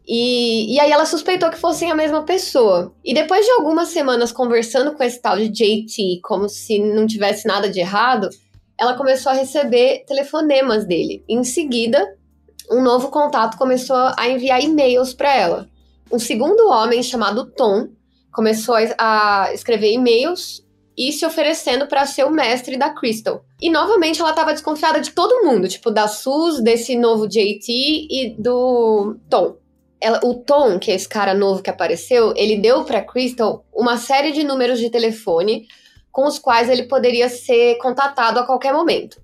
E, e aí ela suspeitou que fossem a mesma pessoa. E depois de algumas semanas conversando com esse tal de JT, como se não tivesse nada de errado, ela começou a receber telefonemas dele. Em seguida, um novo contato começou a enviar e-mails para ela. Um segundo homem chamado Tom começou a escrever e-mails e se oferecendo para ser o mestre da Crystal. E novamente ela estava desconfiada de todo mundo, tipo da Sus, desse novo JT e do Tom. Ela- o Tom, que é esse cara novo que apareceu, ele deu para Crystal uma série de números de telefone com os quais ele poderia ser contatado a qualquer momento.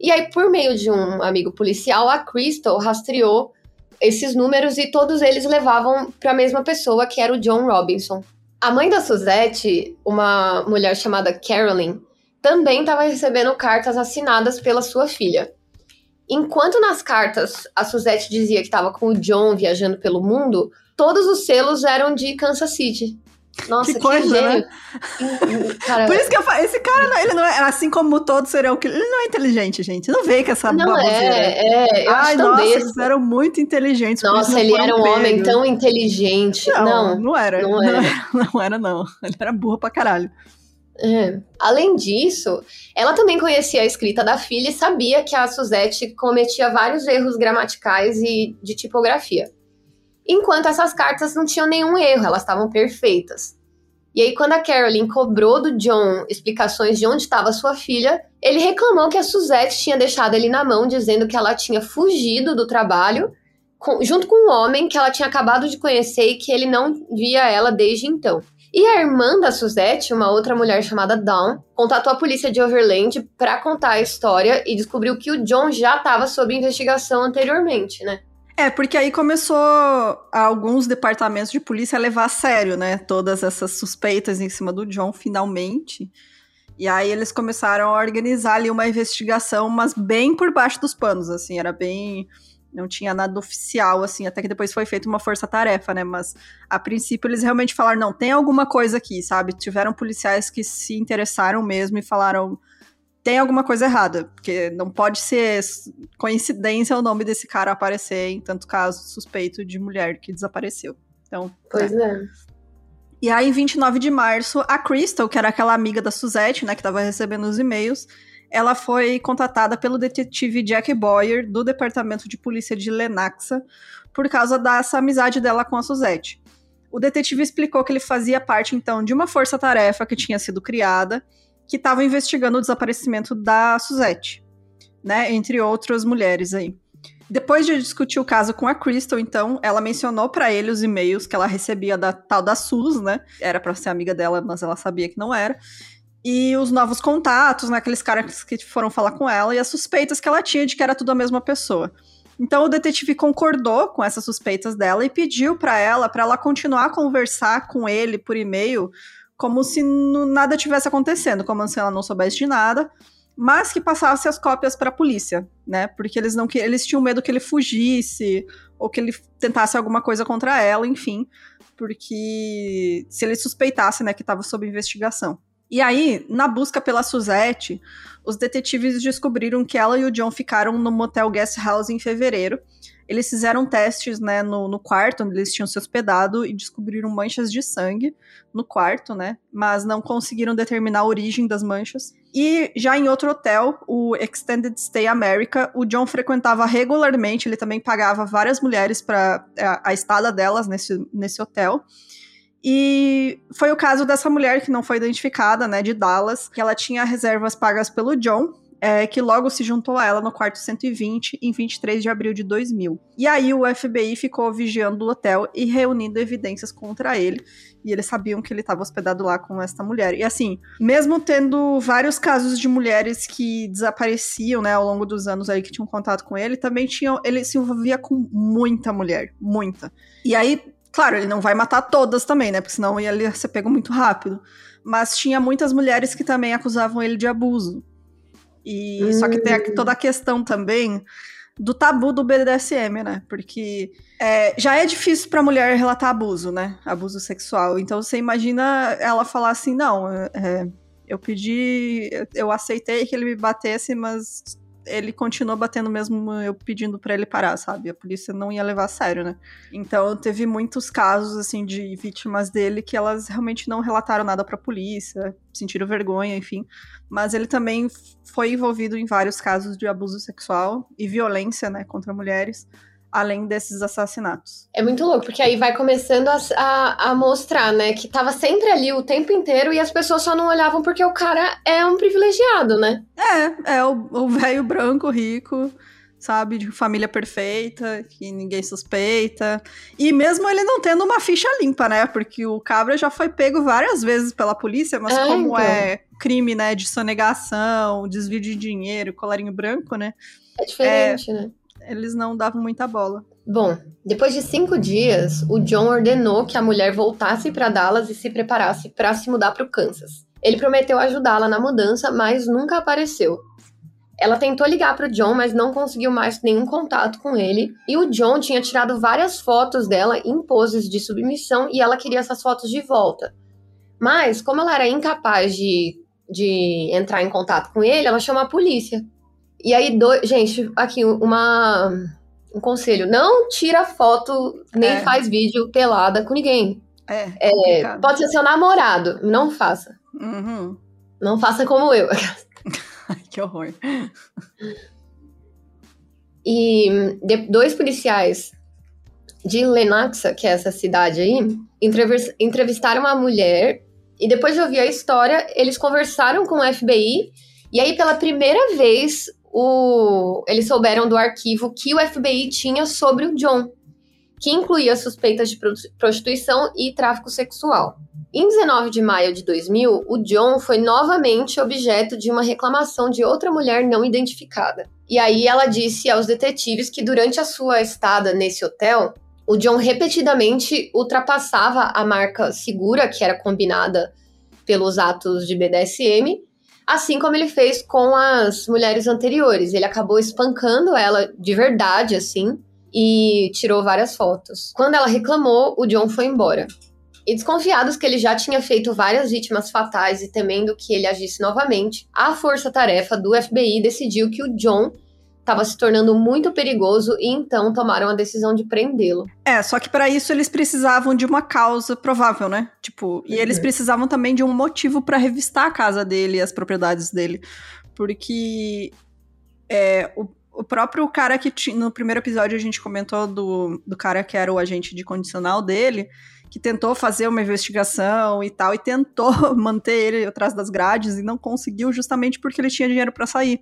E aí, por meio de um amigo policial, a Crystal rastreou esses números e todos eles levavam para a mesma pessoa, que era o John Robinson. A mãe da Suzette, uma mulher chamada Carolyn, também estava recebendo cartas assinadas pela sua filha. Enquanto nas cartas a Suzette dizia que estava com o John viajando pelo mundo, todos os selos eram de Kansas City. Nossa, Que coisa, né? Cara, Por isso que eu falo, esse cara, não- ele não é, assim como todo serial killer, ele não é inteligente, gente. Não vê que essa não baboseira. é, é, eu Ai, acho nossa, eles eram muito inteligentes. Nossa, ele era um homem pegos. tão inteligente. Não, Não, não era. não era, não era, não. Ele era burro pra caralho. É. Além disso, ela também conhecia a escrita da filha e sabia que a Suzette cometia vários erros gramaticais e de tipografia. Enquanto essas cartas não tinham nenhum erro, elas estavam perfeitas. E aí, quando a Carolyn cobrou do John explicações de onde estava sua filha, ele reclamou que a Suzette tinha deixado ele na mão, dizendo que ela tinha fugido do trabalho com, junto com um homem que ela tinha acabado de conhecer e que ele não via ela desde então. E a irmã da Suzette, uma outra mulher chamada Dawn, contatou a polícia de Overland para contar a história e descobriu que o John já estava sob investigação anteriormente, né? É, porque aí começou alguns departamentos de polícia a levar a sério, né? Todas essas suspeitas em cima do John, finalmente. E aí eles começaram a organizar ali uma investigação, mas bem por baixo dos panos, assim, era bem não tinha nada oficial, assim, até que depois foi feita uma força-tarefa, né? Mas a princípio eles realmente falaram: não, tem alguma coisa aqui, sabe? Tiveram policiais que se interessaram mesmo e falaram: tem alguma coisa errada, porque não pode ser coincidência o nome desse cara aparecer em tanto caso suspeito de mulher que desapareceu. Então. Pois é. é. E aí, em 29 de março, a Crystal, que era aquela amiga da Suzette, né, que tava recebendo os e-mails, ela foi contatada pelo detetive Jack Boyer, do Departamento de Polícia de Lenaxa, por causa dessa amizade dela com a Suzette. O detetive explicou que ele fazia parte, então, de uma força-tarefa que tinha sido criada, que estava investigando o desaparecimento da Suzette, né, entre outras mulheres aí. Depois de discutir o caso com a Crystal, então, ela mencionou para ele os e-mails que ela recebia da tal da Sus, né? Era para ser amiga dela, mas ela sabia que não era e os novos contatos, né, aqueles caras que foram falar com ela, e as suspeitas que ela tinha de que era tudo a mesma pessoa. Então o detetive concordou com essas suspeitas dela e pediu para ela para ela continuar a conversar com ele por e-mail como se nada tivesse acontecendo, como se ela não soubesse de nada, mas que passasse as cópias para a polícia, né? Porque eles não eles tinham medo que ele fugisse ou que ele tentasse alguma coisa contra ela, enfim, porque se ele suspeitasse, né, que estava sob investigação. E aí, na busca pela Suzette, os detetives descobriram que ela e o John ficaram no motel Guest House em fevereiro. Eles fizeram testes né, no, no, quarto onde eles tinham se hospedado e descobriram manchas de sangue no quarto, né? Mas não conseguiram determinar a origem das manchas. E já em outro hotel, o Extended Stay America, o John frequentava regularmente, ele também pagava várias mulheres para a, a estada delas nesse, nesse hotel. E foi o caso dessa mulher que não foi identificada, né, de Dallas, que ela tinha reservas pagas pelo John, é, que logo se juntou a ela no quarto 120 em 23 de abril de 2000. E aí o FBI ficou vigiando o hotel e reunindo evidências contra ele. E eles sabiam que ele estava hospedado lá com esta mulher. E assim, mesmo tendo vários casos de mulheres que desapareciam, né, ao longo dos anos aí que tinham contato com ele, também tinham, ele se envolvia com muita mulher, muita. E aí Claro, ele não vai matar todas também, né? Porque senão ia ser pego muito rápido. Mas tinha muitas mulheres que também acusavam ele de abuso. E hum. só que tem hum. toda a questão também do tabu do BDSM, né? Porque é, já é difícil para mulher relatar abuso, né? Abuso sexual. Então você imagina ela falar assim: não, é, eu pedi, eu aceitei que ele me batesse, mas ele continuou batendo mesmo eu pedindo para ele parar, sabe? A polícia não ia levar a sério, né? Então teve muitos casos assim de vítimas dele que elas realmente não relataram nada para a polícia, sentiram vergonha, enfim. Mas ele também foi envolvido em vários casos de abuso sexual e violência, né, contra mulheres além desses assassinatos. É muito louco, porque aí vai começando a, a, a, mostrar, né, que tava sempre ali o tempo inteiro e as pessoas só não olhavam porque o cara é um privilegiado, né? É, é o velho branco, rico, sabe, de família perfeita, que ninguém suspeita. E mesmo ele não tendo uma ficha limpa, né, porque o cabra já foi pego várias vezes pela polícia, mas é, como então. é crime, né, de sonegação, desvio de dinheiro, colarinho branco, né? É diferente, é, né? Eles não davam muita bola. Bom, depois de cinco dias, o John ordenou que a mulher voltasse para Dallas e se preparasse para se mudar para o Kansas. Ele prometeu ajudá-la na mudança, mas nunca apareceu. Ela tentou ligar para o John, mas não conseguiu mais nenhum contato com ele. E o John tinha tirado várias fotos dela em poses de submissão e ela queria essas fotos de volta. Mas, como ela era incapaz de, de entrar em contato com ele, ela chamou a polícia. E aí, gente, aqui uma um conselho: não tira foto nem é. faz vídeo pelada com ninguém. É, é pode ser seu namorado, não faça. Uhum. Não faça como eu. que horror. E dois policiais de Lenaxa, que é essa cidade aí, entrevistaram uma mulher e depois de ouvir a história, eles conversaram com o FBI e aí pela primeira vez o, eles souberam do arquivo que o FBI tinha sobre o John, que incluía suspeitas de prostituição e tráfico sexual. Em 19 de maio de 2000, o John foi novamente objeto de uma reclamação de outra mulher não identificada. E aí ela disse aos detetives que durante a sua estada nesse hotel, o John repetidamente ultrapassava a marca segura que era combinada pelos atos de BDSM, assim como ele fez com as mulheres anteriores. Ele acabou espancando ela de verdade, assim, e tirou várias fotos. Quando ela reclamou, o John foi embora. E desconfiados que ele já tinha feito várias vítimas fatais e temendo que ele agisse novamente, a força-tarefa do FBI decidiu que o John estava se tornando muito perigoso e então tomaram a decisão de prendê-lo. É, só que para isso eles precisavam de uma causa provável, né? Tipo, e uhum. eles precisavam também de um motivo para revistar a casa dele e as propriedades dele. Porque é, o, o próprio cara que tinha. No primeiro episódio a gente comentou do, do cara que era o agente de condicional dele, que tentou fazer uma investigação e tal, e tentou manter ele atrás das grades e não conseguiu justamente porque ele tinha dinheiro para sair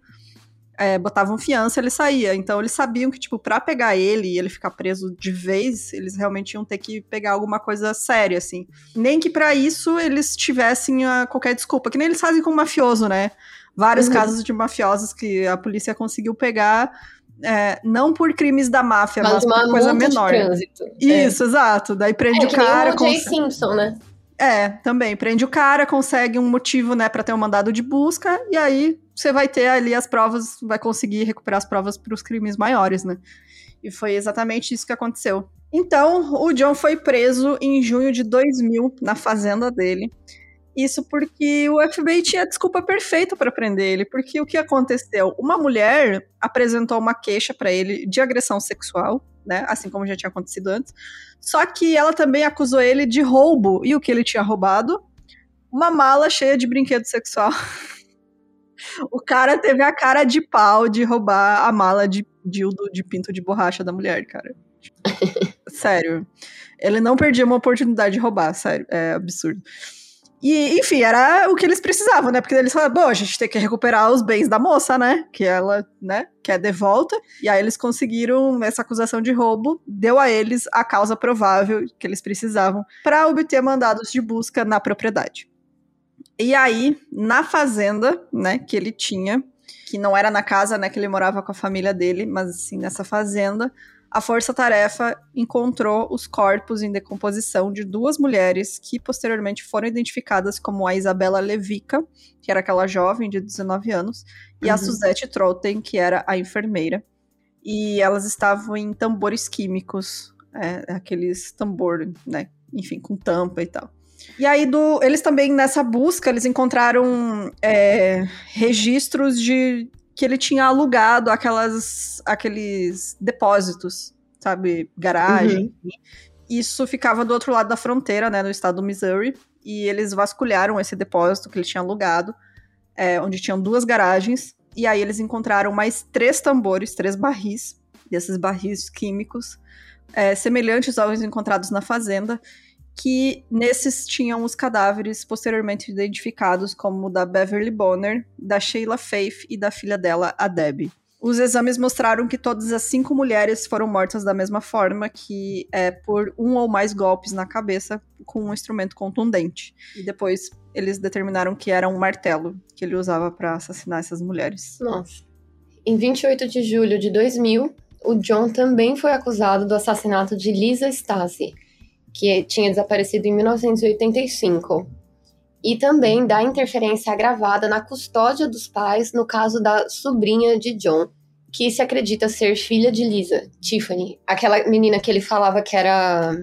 é, botavam fiança, ele saía. Então eles sabiam que, tipo, pra pegar ele e ele ficar preso de vez, eles realmente iam ter que pegar alguma coisa séria, assim. Nem que para isso eles tivessem a, qualquer desculpa, que nem eles fazem com o mafioso, né? Vários uhum. casos de mafiosos que a polícia conseguiu pegar. É, não por crimes da máfia, mas, mas por coisa menor. Isso, é. exato. Daí prende é, o cara. o Jay Simpson, né? É, também. Prende o cara, consegue um motivo, né, para ter um mandado de busca, e aí você vai ter ali as provas, vai conseguir recuperar as provas para os crimes maiores, né? E foi exatamente isso que aconteceu. Então, o John foi preso em junho de 2000 na fazenda dele. Isso porque o FBI tinha a desculpa perfeita para prender ele, porque o que aconteceu? Uma mulher apresentou uma queixa para ele de agressão sexual, né? Assim como já tinha acontecido antes. Só que ela também acusou ele de roubo. E o que ele tinha roubado? Uma mala cheia de brinquedo sexual. o cara teve a cara de pau de roubar a mala de dildo de pinto de borracha da mulher, cara. sério. Ele não perdia uma oportunidade de roubar, sério. É absurdo. E, enfim, era o que eles precisavam, né? Porque eles falaram, bom, a gente tem que recuperar os bens da moça, né? Que ela, né, quer de volta. E aí eles conseguiram essa acusação de roubo, deu a eles a causa provável que eles precisavam para obter mandados de busca na propriedade. E aí, na fazenda, né, que ele tinha, que não era na casa, né, que ele morava com a família dele, mas assim, nessa fazenda, a força-tarefa encontrou os corpos em decomposição de duas mulheres que posteriormente foram identificadas como a Isabela Levica, que era aquela jovem de 19 anos, e uhum. a Suzette Trotten, que era a enfermeira. E elas estavam em tambores químicos, é, aqueles tambor, né? Enfim, com tampa e tal. E aí, do, eles também, nessa busca, eles encontraram é, registros de que ele tinha alugado aquelas, aqueles depósitos, sabe, garagem. Uhum. Isso ficava do outro lado da fronteira, né, no estado do Missouri, e eles vasculharam esse depósito que ele tinha alugado, é, onde tinham duas garagens, e aí eles encontraram mais três tambores, três barris, desses barris químicos, é, semelhantes aos encontrados na fazenda, que nesses tinham os cadáveres posteriormente identificados como da Beverly Bonner, da Sheila Faith e da filha dela, a Debbie. Os exames mostraram que todas as cinco mulheres foram mortas da mesma forma, que é por um ou mais golpes na cabeça com um instrumento contundente. E depois eles determinaram que era um martelo que ele usava para assassinar essas mulheres. Nossa. Em 28 de julho de 2000, o John também foi acusado do assassinato de Lisa Stasi, que tinha desaparecido em 1985. E também da interferência agravada na custódia dos pais no caso da sobrinha de John, que se acredita ser filha de Lisa, Tiffany, aquela menina que ele falava que era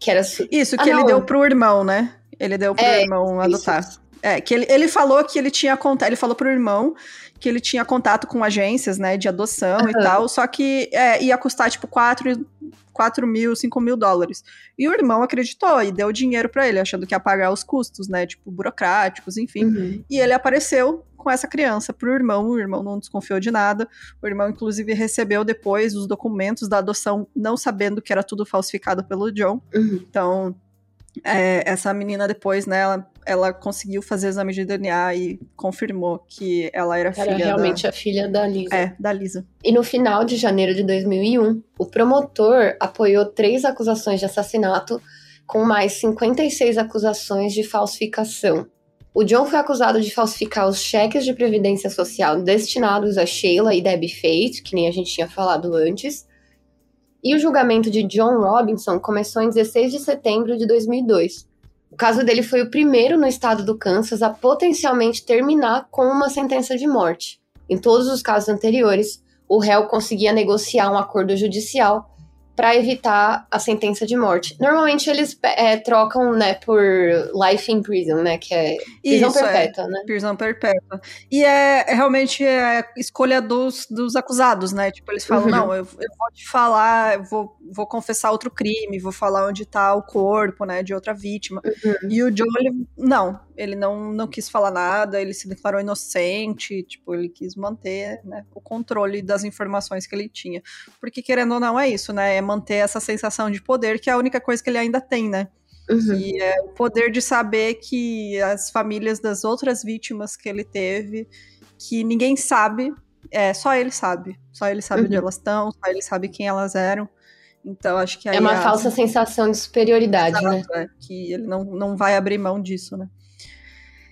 que era Isso que ah, ele não. deu pro irmão, né? Ele deu pro é, irmão adotar. É, que ele, ele falou que ele tinha contato, ele falou pro irmão que ele tinha contato com agências, né, de adoção uhum. e tal, só que é, ia custar, tipo, 4, 4 mil, 5 mil dólares. E o irmão acreditou e deu dinheiro para ele, achando que ia pagar os custos, né, tipo, burocráticos, enfim. Uhum. E ele apareceu com essa criança pro irmão, o irmão não desconfiou de nada, o irmão, inclusive, recebeu depois os documentos da adoção, não sabendo que era tudo falsificado pelo John. Uhum. Então, é, essa menina depois, né, ela ela conseguiu fazer exame de DNA e confirmou que ela era, era filha realmente da... a filha da Lisa. É, da Lisa. E no final de janeiro de 2001, o promotor apoiou três acusações de assassinato com mais 56 acusações de falsificação. O John foi acusado de falsificar os cheques de previdência social destinados a Sheila e Debbie Fate, que nem a gente tinha falado antes. E o julgamento de John Robinson começou em 16 de setembro de 2002. O caso dele foi o primeiro no estado do Kansas a potencialmente terminar com uma sentença de morte. Em todos os casos anteriores, o réu conseguia negociar um acordo judicial para evitar a sentença de morte. Normalmente eles é, trocam, né, por life in prison, né, que é prisão Isso, é. perpétua, né? Prisão perpétua. E é, é realmente é escolha dos, dos acusados, né? Tipo, eles falam, Uhum. não, eu, eu vou te falar, eu vou, vou confessar outro crime, vou falar onde tá o corpo, né, de outra vítima. Uhum. E o John, ele, não, ele não, não quis falar nada, ele se declarou inocente, tipo, ele quis manter, né, o controle das informações que ele tinha. Porque, querendo ou não, é isso, né, é manter essa sensação de poder, que é a única coisa que ele ainda tem, né? Uhum. E é o poder de saber que as famílias das outras vítimas que ele teve, que ninguém sabe, é, só ele sabe. Só ele sabe onde Uhum. elas estão, só ele sabe quem elas eram. Então, acho que É uma a- falsa sensação de superioridade, né? Exato, é, que ele não, não vai abrir mão disso, né?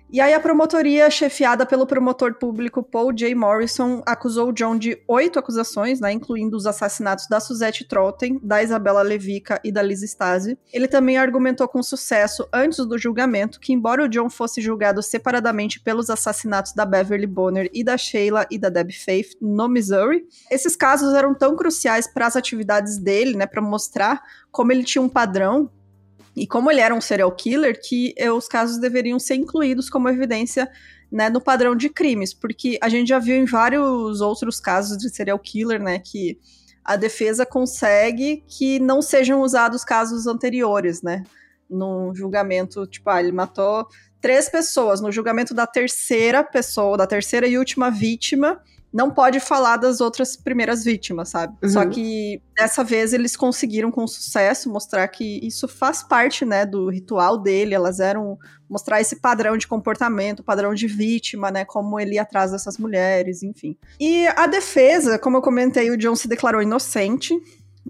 E aí a promotoria, chefiada pelo promotor público Paul J. Morrison, acusou John de oito acusações, né, incluindo os assassinatos da Suzette Trotten, da Isabela Levica e da Liz Stasi. Ele também argumentou com sucesso, antes do julgamento, que embora o John fosse julgado separadamente pelos assassinatos da Beverly Bonner e da Sheila e da Debbie Faith no Missouri, esses casos eram tão cruciais para as atividades dele, né, para mostrar como ele tinha um padrão e como ele era um serial killer, que os casos deveriam ser incluídos como evidência né, no padrão de crimes, porque a gente já viu em vários outros casos de serial killer, né, que a defesa consegue que não sejam usados casos anteriores, né, no julgamento, tipo, ah, ele matou três pessoas, no julgamento da terceira pessoa, da terceira e última vítima, não pode falar das outras primeiras vítimas, sabe? Uhum. Só que dessa vez eles conseguiram com sucesso mostrar que isso faz parte, né, do ritual dele, elas eram mostrar esse padrão de comportamento, padrão de vítima, né, como ele ia atrás dessas mulheres, enfim. E a defesa, como eu comentei, o John se declarou inocente,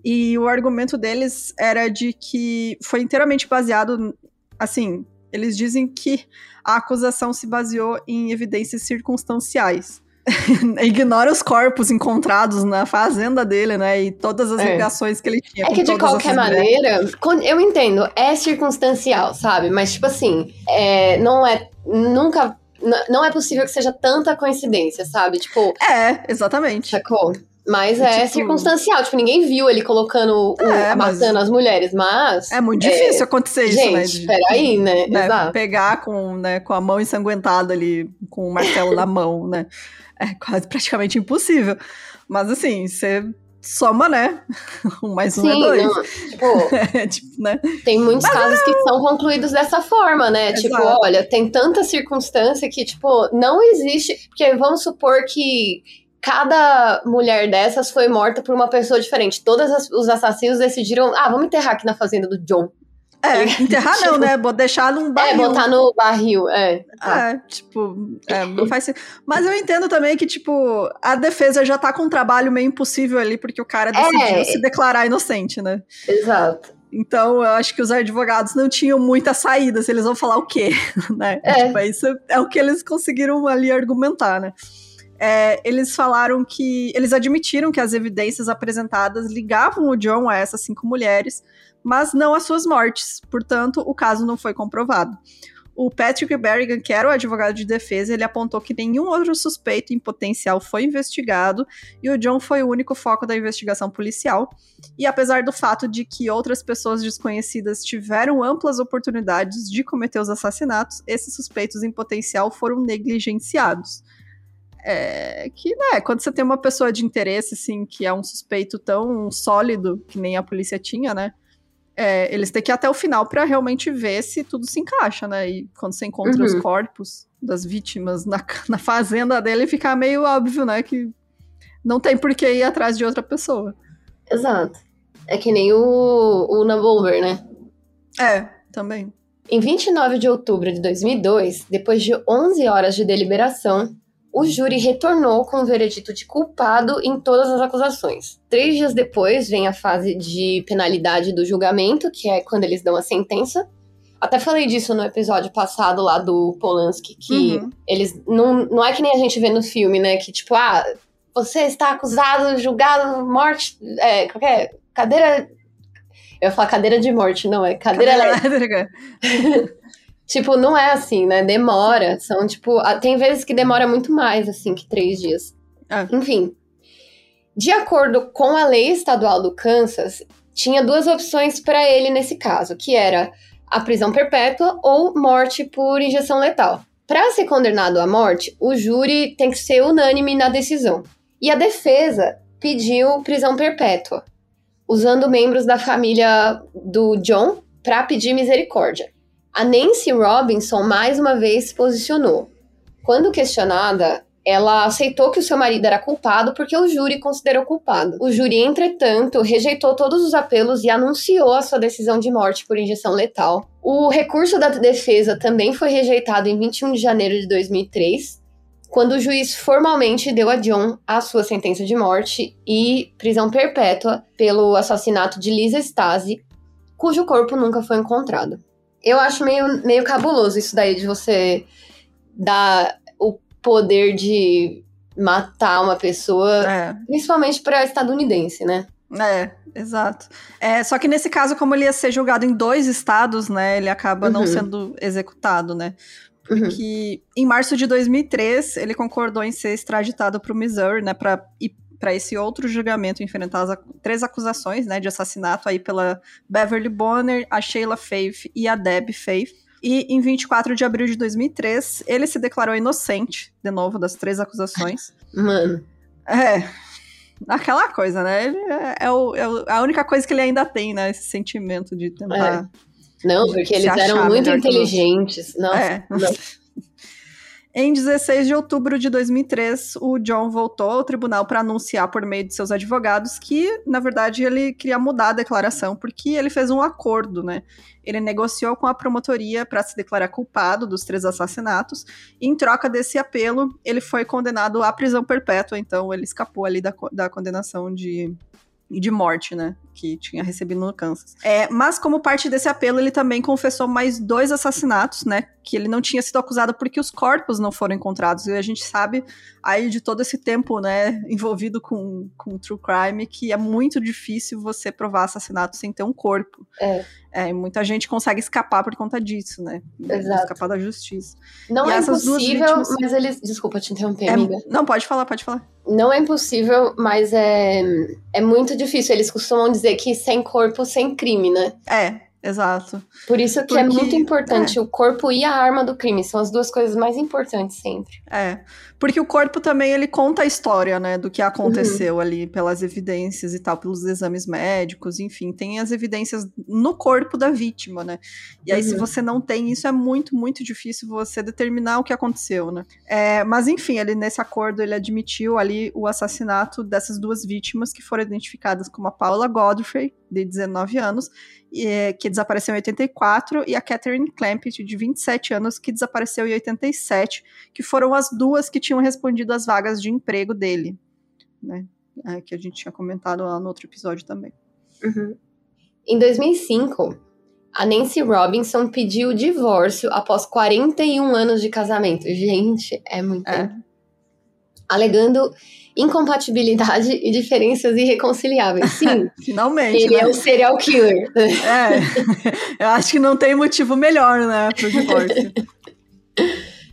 e o argumento deles era de que foi inteiramente baseado, assim, eles dizem que a acusação se baseou em evidências circunstanciais. Ignora os corpos encontrados na fazenda dele, né? E todas as É. ligações que ele tinha. É com que de qualquer mulheres. maneira, con- eu entendo, é circunstancial, sabe? Mas, tipo assim, é, não é. Nunca. Não é possível que seja tanta coincidência, sabe? Tipo, É, exatamente. sacou? Mas é Tipo- circunstancial, tipo, ninguém viu ele colocando, o- É, matando as mulheres, mas. É muito difícil acontecer isso, né? Gente, peraí, né? né, Exato. pegar com, né, com a mão ensanguentada ali, com o martelo na mão, né? É quase praticamente impossível. Mas assim, você soma, né? Um mais um Sim, é dois. não, tipo, É, tipo, né? tem muitos casos que são concluídos dessa forma, né? Tipo, Exato. olha, tem tanta circunstância que, tipo, não existe. Porque vamos supor que cada mulher dessas foi morta por uma pessoa diferente. Todos os assassinos decidiram, ah, vamos enterrar aqui na fazenda do John. É, enterrar não, né? Deixar num barril. É, botar no barril, é. É, tipo, é, não faz sentido. Mas eu entendo também que, tipo, a defesa já tá com um trabalho meio impossível ali, porque o cara decidiu É. se declarar inocente, né? Exato. Então, eu acho que os advogados não tinham muita saída, se eles vão falar o quê, né? É. Tipo, isso é o que eles conseguiram ali argumentar, né? É, eles falaram que. Eles admitiram que as evidências apresentadas ligavam o John a essas cinco mulheres, mas não às suas mortes. Portanto, o caso não foi comprovado. O Patrick Berrigan, que era o advogado de defesa, ele apontou que nenhum outro suspeito em potencial foi investigado e o John foi o único foco da investigação policial. E apesar do fato de que outras pessoas desconhecidas tiveram amplas oportunidades de cometer os assassinatos, esses suspeitos em potencial foram negligenciados. É, que, né, quando você tem uma pessoa de interesse, assim, que é um suspeito tão sólido que nem a polícia tinha, né? É, eles têm que ir até o final para realmente ver se tudo se encaixa, né? E quando você encontra Uhum. os corpos das vítimas na, na fazenda dele, fica meio óbvio, né? Que não tem por que ir atrás de outra pessoa. Exato. É que nem o, o Navolver, né? É, também. Em 29 de outubro de 2002, depois de 11 horas de deliberação, o júri retornou com o veredito de culpado em todas as acusações. Três dias depois vem a fase de penalidade do julgamento, que é quando eles dão a sentença. Até falei disso no episódio passado lá do Polanski, que uhum. eles. Não, não é que nem a gente vê no filme, né? Que tipo, ah, você está acusado, julgado, morte. É, qualquer. Cadeira eu ia falar cadeira de morte, não, é cadeira, cadeira elétrica. tipo, não é assim, né? Demora. São, tipo, tem vezes que demora muito mais, assim, que três dias. Ah. Enfim. De acordo com a lei estadual do Kansas, tinha duas opções para ele nesse caso, que era a prisão perpétua ou morte por injeção letal. Para ser condenado à morte, o júri tem que ser unânime na decisão. E a defesa pediu prisão perpétua usando membros da família do John para pedir misericórdia. A Nancy Robinson mais uma vez se posicionou. Quando questionada, ela aceitou que o seu marido era culpado porque o júri considerou culpado. O júri, entretanto, rejeitou todos os apelos e anunciou a sua decisão de morte por injeção letal. O recurso da defesa também foi rejeitado em 21 de janeiro de 2003, quando o juiz formalmente deu a John a sua sentença de morte e prisão perpétua pelo assassinato de Lisa Stasi, cujo corpo nunca foi encontrado. Eu acho meio, meio cabuloso isso daí de você dar o poder de matar uma pessoa, é. principalmente para estadunidense, né? É, exato. É, só que nesse caso, como ele ia ser julgado em dois estados, né, ele acaba uhum. não sendo executado, né? Porque uhum. em março de 2003, ele concordou em ser extraditado para o Missouri, né, para ir para esse outro julgamento, enfrentar as três acusações, né, de assassinato aí pela Beverly Bonner, a Sheila Faith e a Deb Faith. E em 24 de abril de 2003, ele se declarou inocente, de novo, das três acusações. Mano. É. Aquela coisa, né? Ele é, é, o, é a única coisa que ele ainda tem, né? Esse sentimento de tentar é. Não, porque eles eram muito inteligentes. Nossa, é. não. Em 16 de outubro de 2003, o John voltou ao tribunal para anunciar por meio de seus advogados que, na verdade, ele queria mudar a declaração porque ele fez um acordo, né? Ele negociou com a promotoria para se declarar culpado dos três assassinatos. E, em troca desse apelo, ele foi condenado à prisão perpétua. Então, ele escapou ali da, da condenação de de morte, né? Que tinha recebido no Kansas. É, mas, como parte desse apelo, ele também confessou mais dois assassinatos, né? Que ele não tinha sido acusado porque os corpos não foram encontrados. E a gente sabe aí de todo esse tempo, né, envolvido com, com true crime, que é muito difícil você provar assassinato sem ter um corpo. É. É, muita gente consegue escapar por conta disso, né? Exato. Escapar da justiça. Não e é impossível, vítimas... mas eles. Desculpa te interromper, é, amiga. Não, pode falar, pode falar. Não é impossível, mas é, é muito difícil. Eles costumam dizer que sem corpo, sem crime, né? É, Exato. Por isso que é Porque, é muito importante é. o corpo e a arma do crime, são as duas coisas mais importantes sempre. É. Porque o corpo também ele conta a história, né, do que aconteceu uhum. ali pelas evidências e tal, pelos exames médicos, enfim, tem as evidências no corpo da vítima, né? E aí uhum. se você não tem isso é muito, muito difícil você determinar o que aconteceu, né? É, mas enfim, ele nesse acordo ele admitiu ali o assassinato dessas duas vítimas que foram identificadas como a Paula Godfrey, de 19 anos, que desapareceu em 84, e a Catherine Clampett, de 27 anos, que desapareceu em 87, que foram as duas que tinham respondido às vagas de emprego dele, né? É, que a gente tinha comentado lá no outro episódio também. Uhum. Em 2005, a Nancy Robinson pediu o divórcio após 41 anos de casamento. Gente, é muito é. Alegando incompatibilidade e diferenças irreconciliáveis. Sim. Finalmente. Ele né? é o serial killer. É. Eu acho que não tem motivo melhor, né, pro divórcio.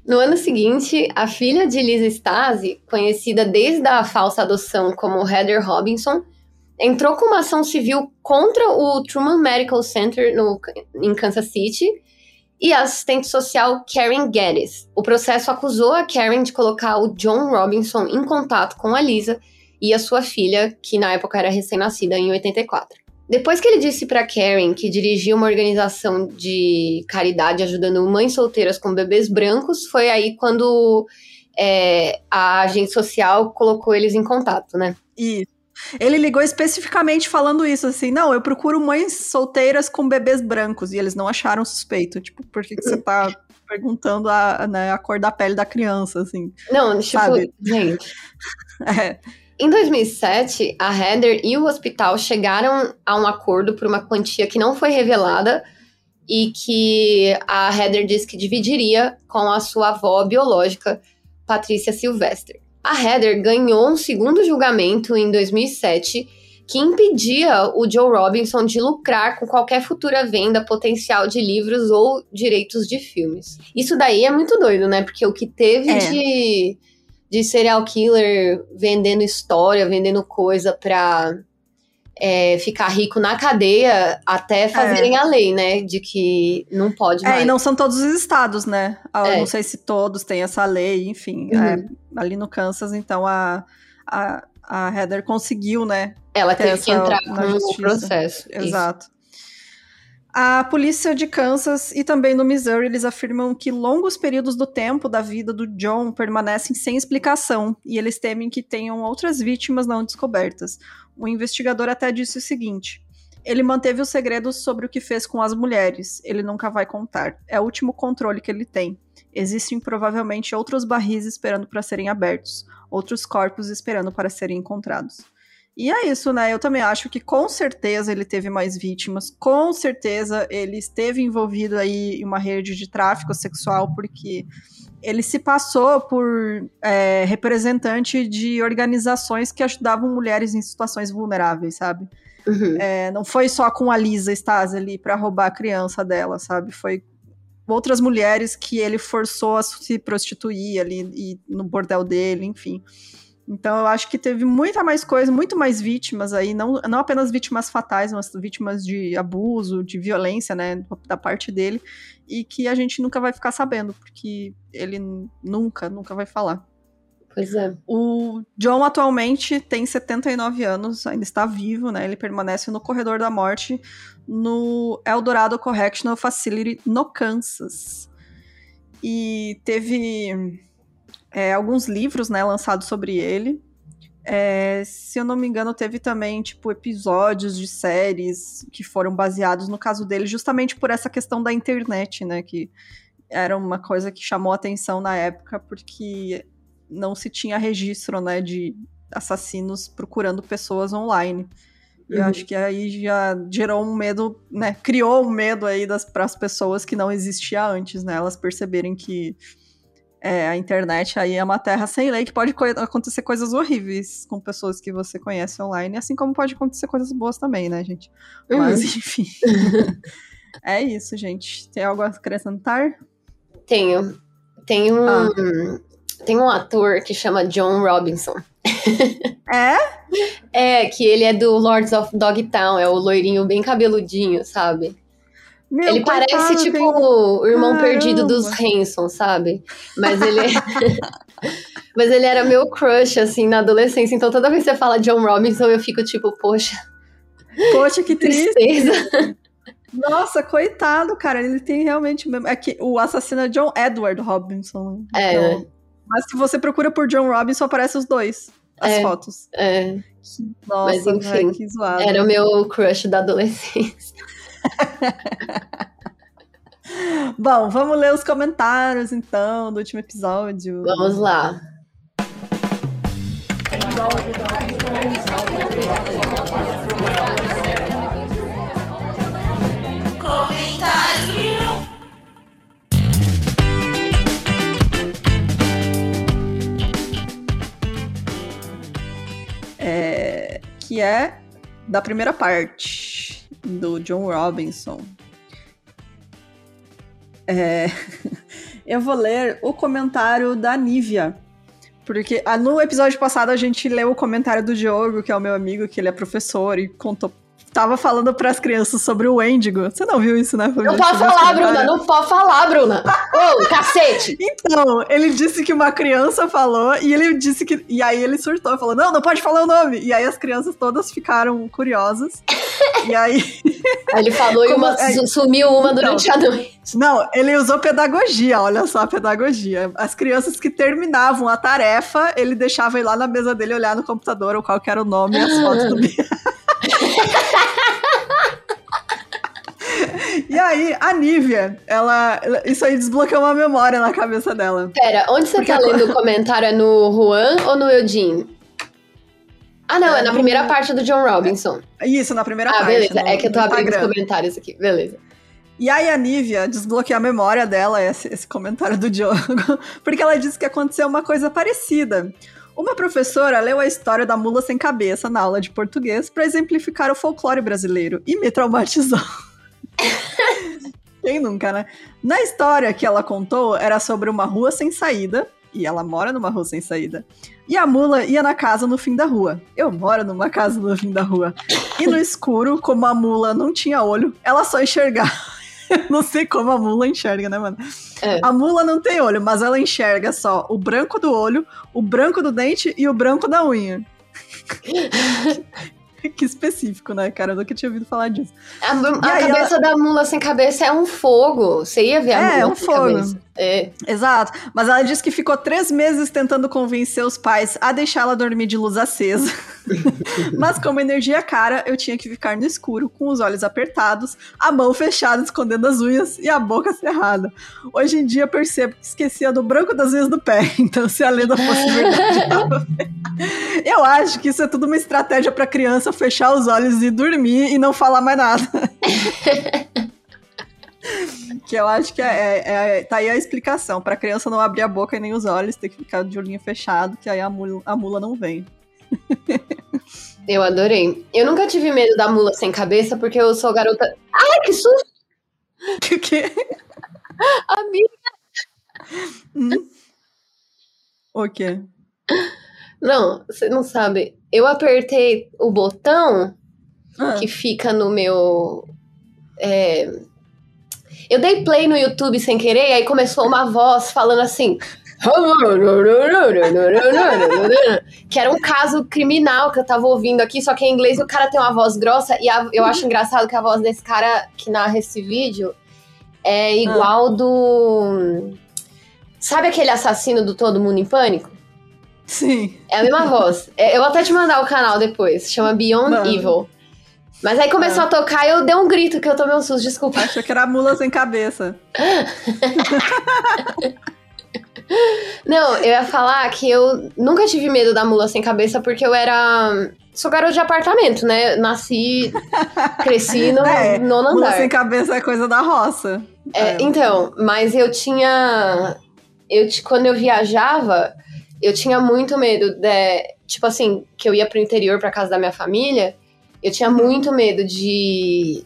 No ano seguinte, a filha de Lisa Stasi, conhecida desde a falsa adoção como Heather Robinson, entrou com uma ação civil contra o Truman Medical Center no, em Kansas City e a assistente social Karen Geddes. O processo acusou a Karen de colocar o John Robinson em contato com a Lisa e a sua filha, que na época era recém-nascida em 84. Depois que ele disse para Karen que dirigia uma organização de caridade ajudando mães solteiras com bebês brancos, foi aí quando é, a agente social colocou eles em contato, né? Isso. Ele ligou especificamente falando isso, assim, não, eu procuro mães solteiras com bebês brancos, e eles não acharam suspeito. Tipo, por que, que você tá perguntando a, né, a cor da pele da criança, assim? Não, tipo, sabe? gente. é. Em 2007, a Heather e o hospital chegaram a um acordo por uma quantia que não foi revelada e que a Heather disse que dividiria com a sua avó biológica, Patrícia Sylvester. A Heather ganhou um segundo julgamento em 2007 que impedia o Joe Robinson de lucrar com qualquer futura venda potencial de livros ou direitos de filmes. Isso daí é muito doido, né? Porque o que teve é. de, de serial killer vendendo história, vendendo coisa pra é, ficar rico na cadeia até fazerem é. a lei, né? De que não pode mais. É, e não são todos os estados, né? Eu é. não sei se todos têm essa lei, enfim. Uhum. É, ali no Kansas, então a, a, a Heather conseguiu, né? Ela teve que entrar no processo. Exato. Isso. A polícia de Kansas e também no Missouri, eles afirmam que longos períodos do tempo da vida do John permanecem sem explicação e eles temem que tenham outras vítimas não descobertas. O investigador até disse o seguinte: ele manteve os segredos sobre o que fez com as mulheres. Ele nunca vai contar. É o último controle que ele tem. Existem provavelmente outros barris esperando para serem abertos, outros corpos esperando para serem encontrados. E é isso, né? Eu também acho que com certeza ele teve mais vítimas, com certeza ele esteve envolvido aí em uma rede de tráfico sexual, porque ele se passou por é, representante de organizações que ajudavam mulheres em situações vulneráveis, sabe? Uhum. É, não foi só com a Lisa Stasi ali para roubar a criança dela, sabe? Foi outras mulheres que ele forçou a se prostituir ali e no bordel dele, enfim. Então eu acho que teve muita mais coisa, muito mais vítimas aí, não, não apenas vítimas fatais, mas vítimas de abuso, de violência, né, da parte dele, e que a gente nunca vai ficar sabendo, porque ele nunca, nunca vai falar. Pois é. O John atualmente tem 79 anos, ainda está vivo, né? Ele permanece no corredor da morte no Eldorado Correctional Facility no Kansas. E teve é, alguns livros, né, lançados sobre ele. É, se eu não me engano, teve também, tipo, episódios de séries que foram baseados no caso dele, justamente por essa questão da internet, né? Que era uma coisa que chamou atenção na época, porque não se tinha registro, né, de assassinos procurando pessoas online. E uhum. eu acho que aí já gerou um medo, né? Criou um medo aí para as pessoas que não existia antes, né? Elas perceberem que é, a internet aí é uma terra sem lei que pode co acontecer coisas horríveis com pessoas que você conhece online, assim como pode acontecer coisas boas também, né, gente? Uhum. Mas, enfim. é isso, gente. Tem algo a acrescentar? Tenho. Tem um, ah. tem um ator que chama John Robinson. É? É, que ele é do Lords of Dogtown, é o loirinho bem cabeludinho, sabe? Meu, ele coitado, parece tipo o irmão Caramba. perdido dos Hanson, sabe? Mas ele Mas ele era meu crush assim na adolescência, então toda vez que você fala John Robinson, eu fico tipo, poxa. Poxa, que tristeza. Nossa, coitado, cara. Ele tem realmente. É que o assassino é John Edward Robinson. É. Então, mas se você procura por John Robinson, aparece os dois. As é, fotos. É. Nossa, Mas, enfim, véio, que zoado. Era o meu crush da adolescência. Bom, vamos ler os comentários então do último episódio. Vamos lá. É, que é da primeira parte do John Robinson. É... eu vou ler o comentário da Nívia. Porque ah, no episódio passado a gente leu o comentário do Diogo, que é o meu amigo, que ele é professor e contou tava falando pras crianças sobre o Wendigo. Você não viu isso, né? Não pode falar, Bruna, não pode falar, Bruna. Ô, cacete! Então, ele disse que uma criança falou e ele disse que. E aí ele surtou, falou: não, não pode falar o nome. E aí as crianças todas ficaram curiosas. e aí. Aí ele falou e uma, é... sumiu uma então, durante a noite. Não, ele usou pedagogia, olha só a pedagogia. As crianças que terminavam a tarefa, ele deixava ir lá na mesa dele olhar no computador qual que era o nome e as fotos do E aí, a Nívia, ela. Isso aí desbloqueou uma memória na cabeça dela. Pera, onde você Porque tá lendo o comentário? É no Juan ou no Eugene? Ah, não, é, é na no... primeira parte do John Robinson. Isso, na primeira ah, parte. Ah, beleza. No, é que eu tô abrindo os comentários aqui. Beleza. E aí a Nívia desbloqueou a memória dela, esse, esse comentário do Diogo, porque ela disse que aconteceu uma coisa parecida. Uma professora leu a história da mula sem cabeça na aula de português para exemplificar o folclore brasileiro e me traumatizou. Quem nunca, né? Na história que ela contou, era sobre uma rua sem saída, e ela mora numa rua sem saída. E a mula ia na casa no fim da rua. Eu moro numa casa no fim da rua. E no escuro, como a mula não tinha olho, ela só enxergava. não sei como a mula enxerga, né, mano? É. A mula não tem olho, mas ela enxerga só o branco do olho, o branco do dente e o branco da unha. que específico, né, cara? Eu nunca tinha ouvido falar disso. A, a cabeça ela... da mula sem cabeça é um fogo. Você ia ver a é, mula um sem fogo. cabeça. É. Exato. Mas ela disse que ficou três meses tentando convencer os pais a deixar ela dormir de luz acesa. Mas como energia cara, eu tinha que ficar no escuro, com os olhos apertados, a mão fechada, escondendo as unhas e a boca cerrada. Hoje em dia percebo que esquecia do branco das unhas do pé. Então, se a lenda fosse verdade, eu acho que isso é tudo uma estratégia para criança fechar os olhos e dormir e não falar mais nada. que eu acho que é, é, é, tá aí a explicação. Pra criança não abrir a boca e nem os olhos, tem que ficar de olhinho fechado, que aí a mula, a mula não vem. Eu adorei. Eu nunca tive medo da mula sem cabeça, porque eu sou garota. Ai, que susto! O quê? Amiga! Hum? O quê? Não, você não sabe. Eu apertei o botão ah. que fica no meu. É... Eu dei play no YouTube sem querer, aí começou uma voz falando assim. que era um caso criminal que eu tava ouvindo aqui, só que em inglês o cara tem uma voz grossa e a, eu acho engraçado que a voz desse cara que narra esse vídeo é igual ah. do. Sabe aquele assassino do Todo Mundo em Pânico? Sim. É a mesma voz. É, eu vou até te mandar o canal depois. Chama Beyond Mano. Evil. Mas aí começou ah. a tocar e eu dei um grito que eu tomei um susto, desculpa. Achei que era mula sem cabeça. Não, eu ia falar que eu nunca tive medo da mula sem cabeça porque eu era. Sou garoto de apartamento, né? Nasci, cresci no é, nono andar. Mula sem cabeça é coisa da roça. É, é. Então, mas eu tinha. Eu, quando eu viajava, eu tinha muito medo de. Tipo assim, que eu ia pro interior, pra casa da minha família. Eu tinha muito medo de.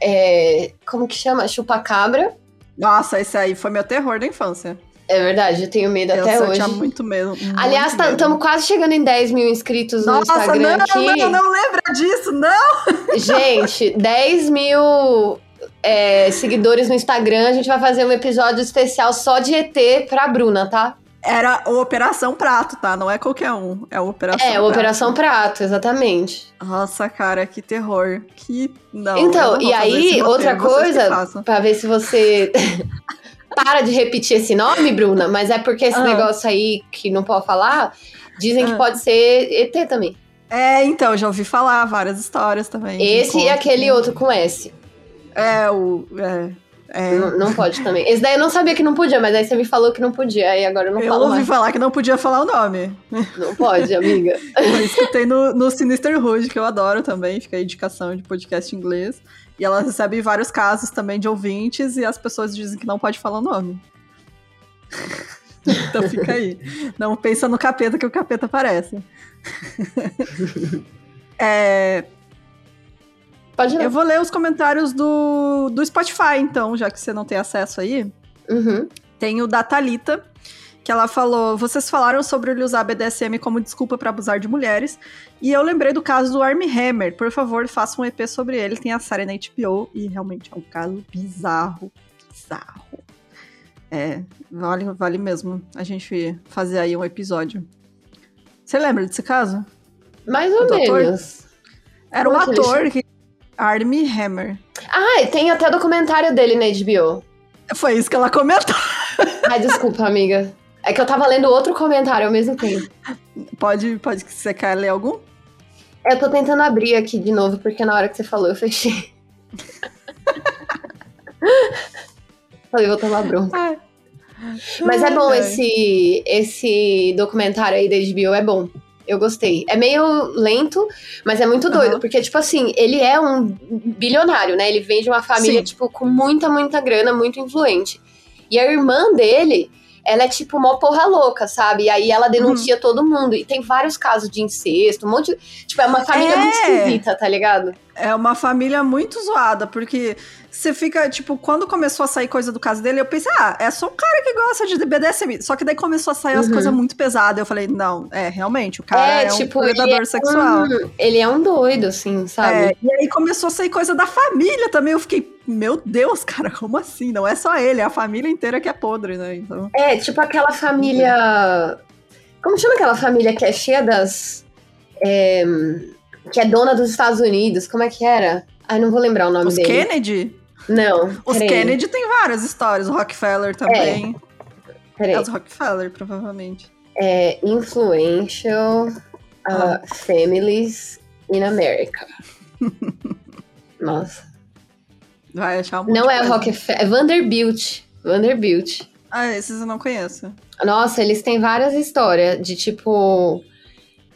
É, como que chama? Chupacabra. Nossa, esse aí foi meu terror da infância. É verdade, eu tenho medo eu até hoje. Eu tinha muito medo. Muito Aliás, estamos tá, quase chegando em 10 mil inscritos Nossa, no Instagram não, aqui. Não, não lembra disso, não! Gente, 10 mil é, seguidores no Instagram. A gente vai fazer um episódio especial só de ET pra Bruna, tá? Era o Operação Prato, tá? Não é qualquer um. É o Operação É, Prato. Operação Prato, exatamente. Nossa, cara, que terror. Que. Não. Então, e aí, outra coisa, pra ver se você. para de repetir esse nome, Bruna, mas é porque esse ah. negócio aí que não pode falar, dizem ah. que pode ser ET também. É, então, já ouvi falar várias histórias também. Esse e aquele outro com S. É, o. É, é. Não, não, pode também. Esse daí eu não sabia que não podia, mas aí você me falou que não podia, aí agora eu não eu falo. Eu ouvi mais. falar que não podia falar o nome. Não pode, amiga. eu escutei no, no Sinister Hood, que eu adoro também, fica a indicação de podcast em inglês. E ela recebe vários casos também de ouvintes e as pessoas dizem que não pode falar o nome. então fica aí. Não pensa no capeta que o capeta aparece. é... Pode Eu vou ler os comentários do, do Spotify, então, já que você não tem acesso aí. Uhum. Tem o da Thalita, que ela falou: vocês falaram sobre ele usar BDSM como desculpa para abusar de mulheres, e eu lembrei do caso do Armie Hammer. Por favor, faça um EP sobre ele. Tem a série na HBO e realmente é um caso bizarro, bizarro. É, vale, vale mesmo a gente fazer aí um episódio. Você lembra desse caso? Mais ou menos. Era um ator que. Armie Hammer. Ah, tem até documentário dele na HBO. Foi isso que ela comentou. Ai, desculpa, amiga. É que eu tava lendo outro comentário ao mesmo tempo. Pode, pode que você quer ler algum? Eu tô tentando abrir aqui de novo, porque na hora que você falou eu fechei. Falei, vou tomar bronca. Ai. Mas é bom esse, esse documentário aí da HBO, é bom. Eu gostei. É meio lento, mas é muito doido, uhum. porque, tipo assim, ele é um bilionário, né? Ele vem de uma família, Sim. tipo, com muita, muita grana, muito influente. E a irmã dele ela é tipo uma porra louca, sabe? E aí ela denuncia uhum. todo mundo. E tem vários casos de incesto, um monte de... Tipo, é uma família é. muito esquisita, tá ligado? É uma família muito zoada, porque você fica, tipo, quando começou a sair coisa do caso dele, eu pensei, ah, é só um cara que gosta de BDSM. Só que daí começou a sair uhum. as coisas muito pesadas. Eu falei, não, é, realmente, o cara é, é tipo, um predador é sexual. Um, ele é um doido, assim, sabe? É, e aí começou a sair coisa da família também. Eu fiquei, meu Deus, cara, como assim? Não é só ele, é a família inteira que é podre, né? Então... É, tipo aquela família. Como chama aquela família que é cheia das. É, que é dona dos Estados Unidos? Como é que era? Ai, não vou lembrar o nome Os dele. Kennedy? Não. Os Kennedy tem várias histórias. O Rockefeller também. É. É os Rockefeller, provavelmente. É Influential uh, ah. Families in America. Nossa. Vai achar um Não é Rockefeller, é Vanderbilt. Vanderbilt. Ah, esses eu não conheço. Nossa, eles têm várias histórias de tipo.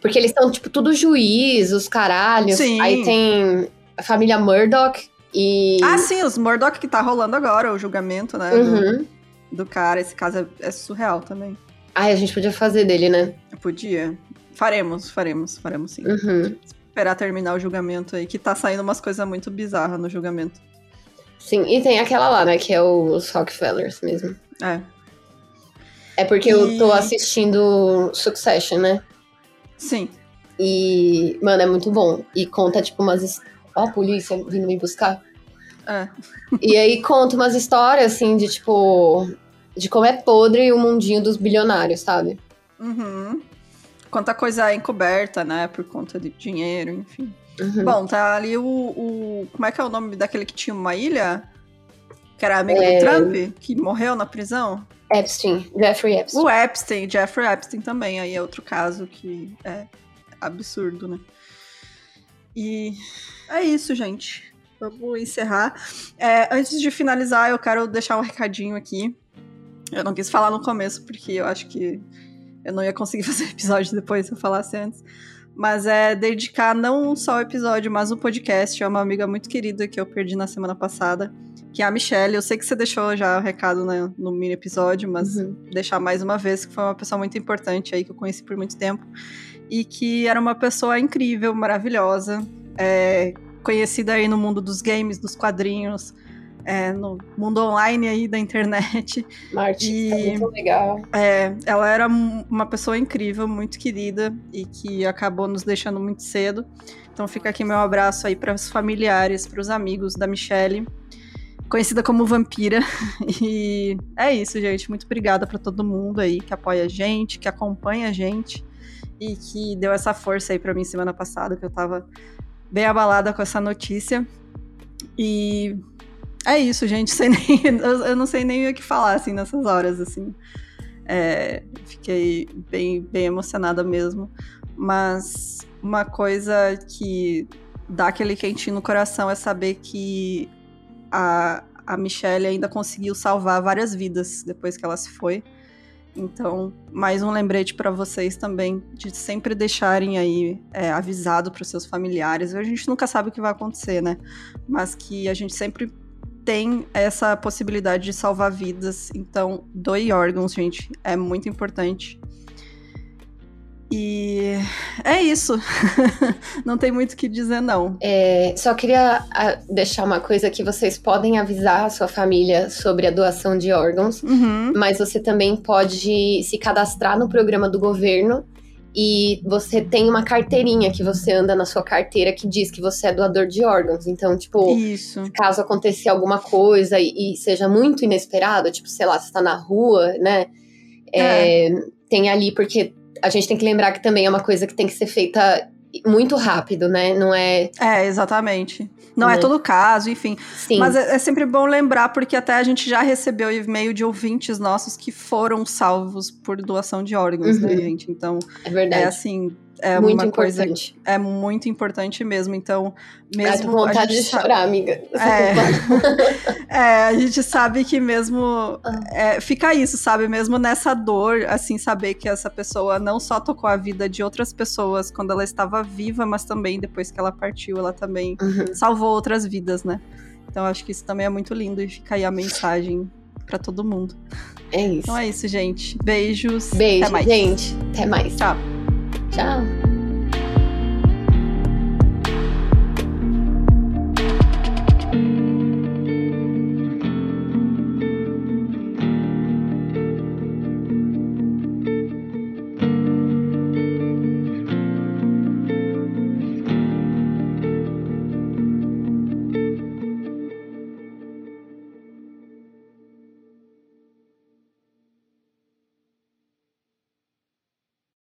Porque eles são, tipo, tudo juiz, os caralhos. Sim. Aí tem a família Murdoch e. Ah, sim, os Murdoch que tá rolando agora, o julgamento, né? Uhum. Do, do, cara. Esse caso é, é surreal também. Ai, a gente podia fazer dele, né? Eu podia. Faremos, faremos, faremos sim. Uhum. Esperar terminar o julgamento aí, que tá saindo umas coisas muito bizarras no julgamento. Sim, e tem aquela lá, né, que é os Rockefellers mesmo. É. É porque e... eu tô assistindo Succession, né? Sim. E, mano, é muito bom. E conta, tipo, umas. Ó, a polícia vindo me buscar. É. e aí conta umas histórias, assim, de tipo. De como é podre o mundinho dos bilionários, sabe? Uhum. Quanta coisa é encoberta, né? Por conta de dinheiro, enfim. Uhum. Bom, tá ali o, o, Como é que é o nome daquele que tinha uma ilha? Que era amigo é... do Trump? Que morreu na prisão? Epstein, Jeffrey Epstein. O Epstein, Jeffrey Epstein também. Aí é outro caso que é absurdo, né? E é isso, gente. Vamos encerrar. É, antes de finalizar, eu quero deixar um recadinho aqui. Eu não quis falar no começo, porque eu acho que eu não ia conseguir fazer episódio depois se eu falasse antes. Mas é dedicar não só o episódio, mas o podcast. É uma amiga muito querida que eu perdi na semana passada, que é a Michelle. Eu sei que você deixou já o recado né, no mini episódio, mas uhum. deixar mais uma vez, que foi uma pessoa muito importante aí que eu conheci por muito tempo. E que era uma pessoa incrível, maravilhosa, é, conhecida aí no mundo dos games, dos quadrinhos, é, no mundo online aí da internet. Marte, e, é muito legal. É, ela era uma pessoa incrível, muito querida e que acabou nos deixando muito cedo. Então fica aqui meu abraço aí para os familiares, para os amigos da Michelle, conhecida como Vampira. E é isso, gente. Muito obrigada para todo mundo aí que apoia a gente, que acompanha a gente e que deu essa força aí para mim semana passada, que eu tava bem abalada com essa notícia. E é isso, gente. Sei nem, eu não sei nem o que falar, assim, nessas horas, assim. É, fiquei bem, bem emocionada mesmo. Mas uma coisa que dá aquele quentinho no coração é saber que a, a Michelle ainda conseguiu salvar várias vidas depois que ela se foi. Então, mais um lembrete para vocês também de sempre deixarem aí é, avisado para os seus familiares. A gente nunca sabe o que vai acontecer, né? Mas que a gente sempre tem essa possibilidade de salvar vidas. Então, doe órgãos, gente. É muito importante. E é isso. não tem muito o que dizer, não. É, só queria deixar uma coisa que vocês podem avisar a sua família sobre a doação de órgãos, uhum. mas você também pode se cadastrar no programa do governo e você tem uma carteirinha que você anda na sua carteira que diz que você é doador de órgãos. Então, tipo, Isso. caso acontecer alguma coisa e, e, seja muito inesperado, tipo, sei lá, você tá na rua, né? É, é. Tem ali, porque a gente tem que lembrar que também é uma coisa que tem que ser feita muito rápido, né? Não é. É, exatamente. Não é, é todo caso, enfim. Sim. Mas é, é, sempre bom lembrar, porque até a gente já recebeu e-mail de ouvintes nossos que foram salvos por doação de órgãos, né, uhum. né, gente? Então. É verdade. É assim, é muito uma importante. coisa é muito importante mesmo. Então, mesmo Ai, tô com vontade de sabe... chorar, amiga. É, é, a gente sabe que mesmo ah. é, fica isso, sabe? Mesmo nessa dor, assim, saber que essa pessoa não só tocou a vida de outras pessoas quando ela estava viva, mas também depois que ela partiu, ela também uhum. salvou outras vidas, né? Então, acho que isso também é muito lindo e fica aí a mensagem para todo mundo. É isso. Então é isso, gente. Beijos. Beijo, até mais. gente. Até mais. Tchau. Ciao.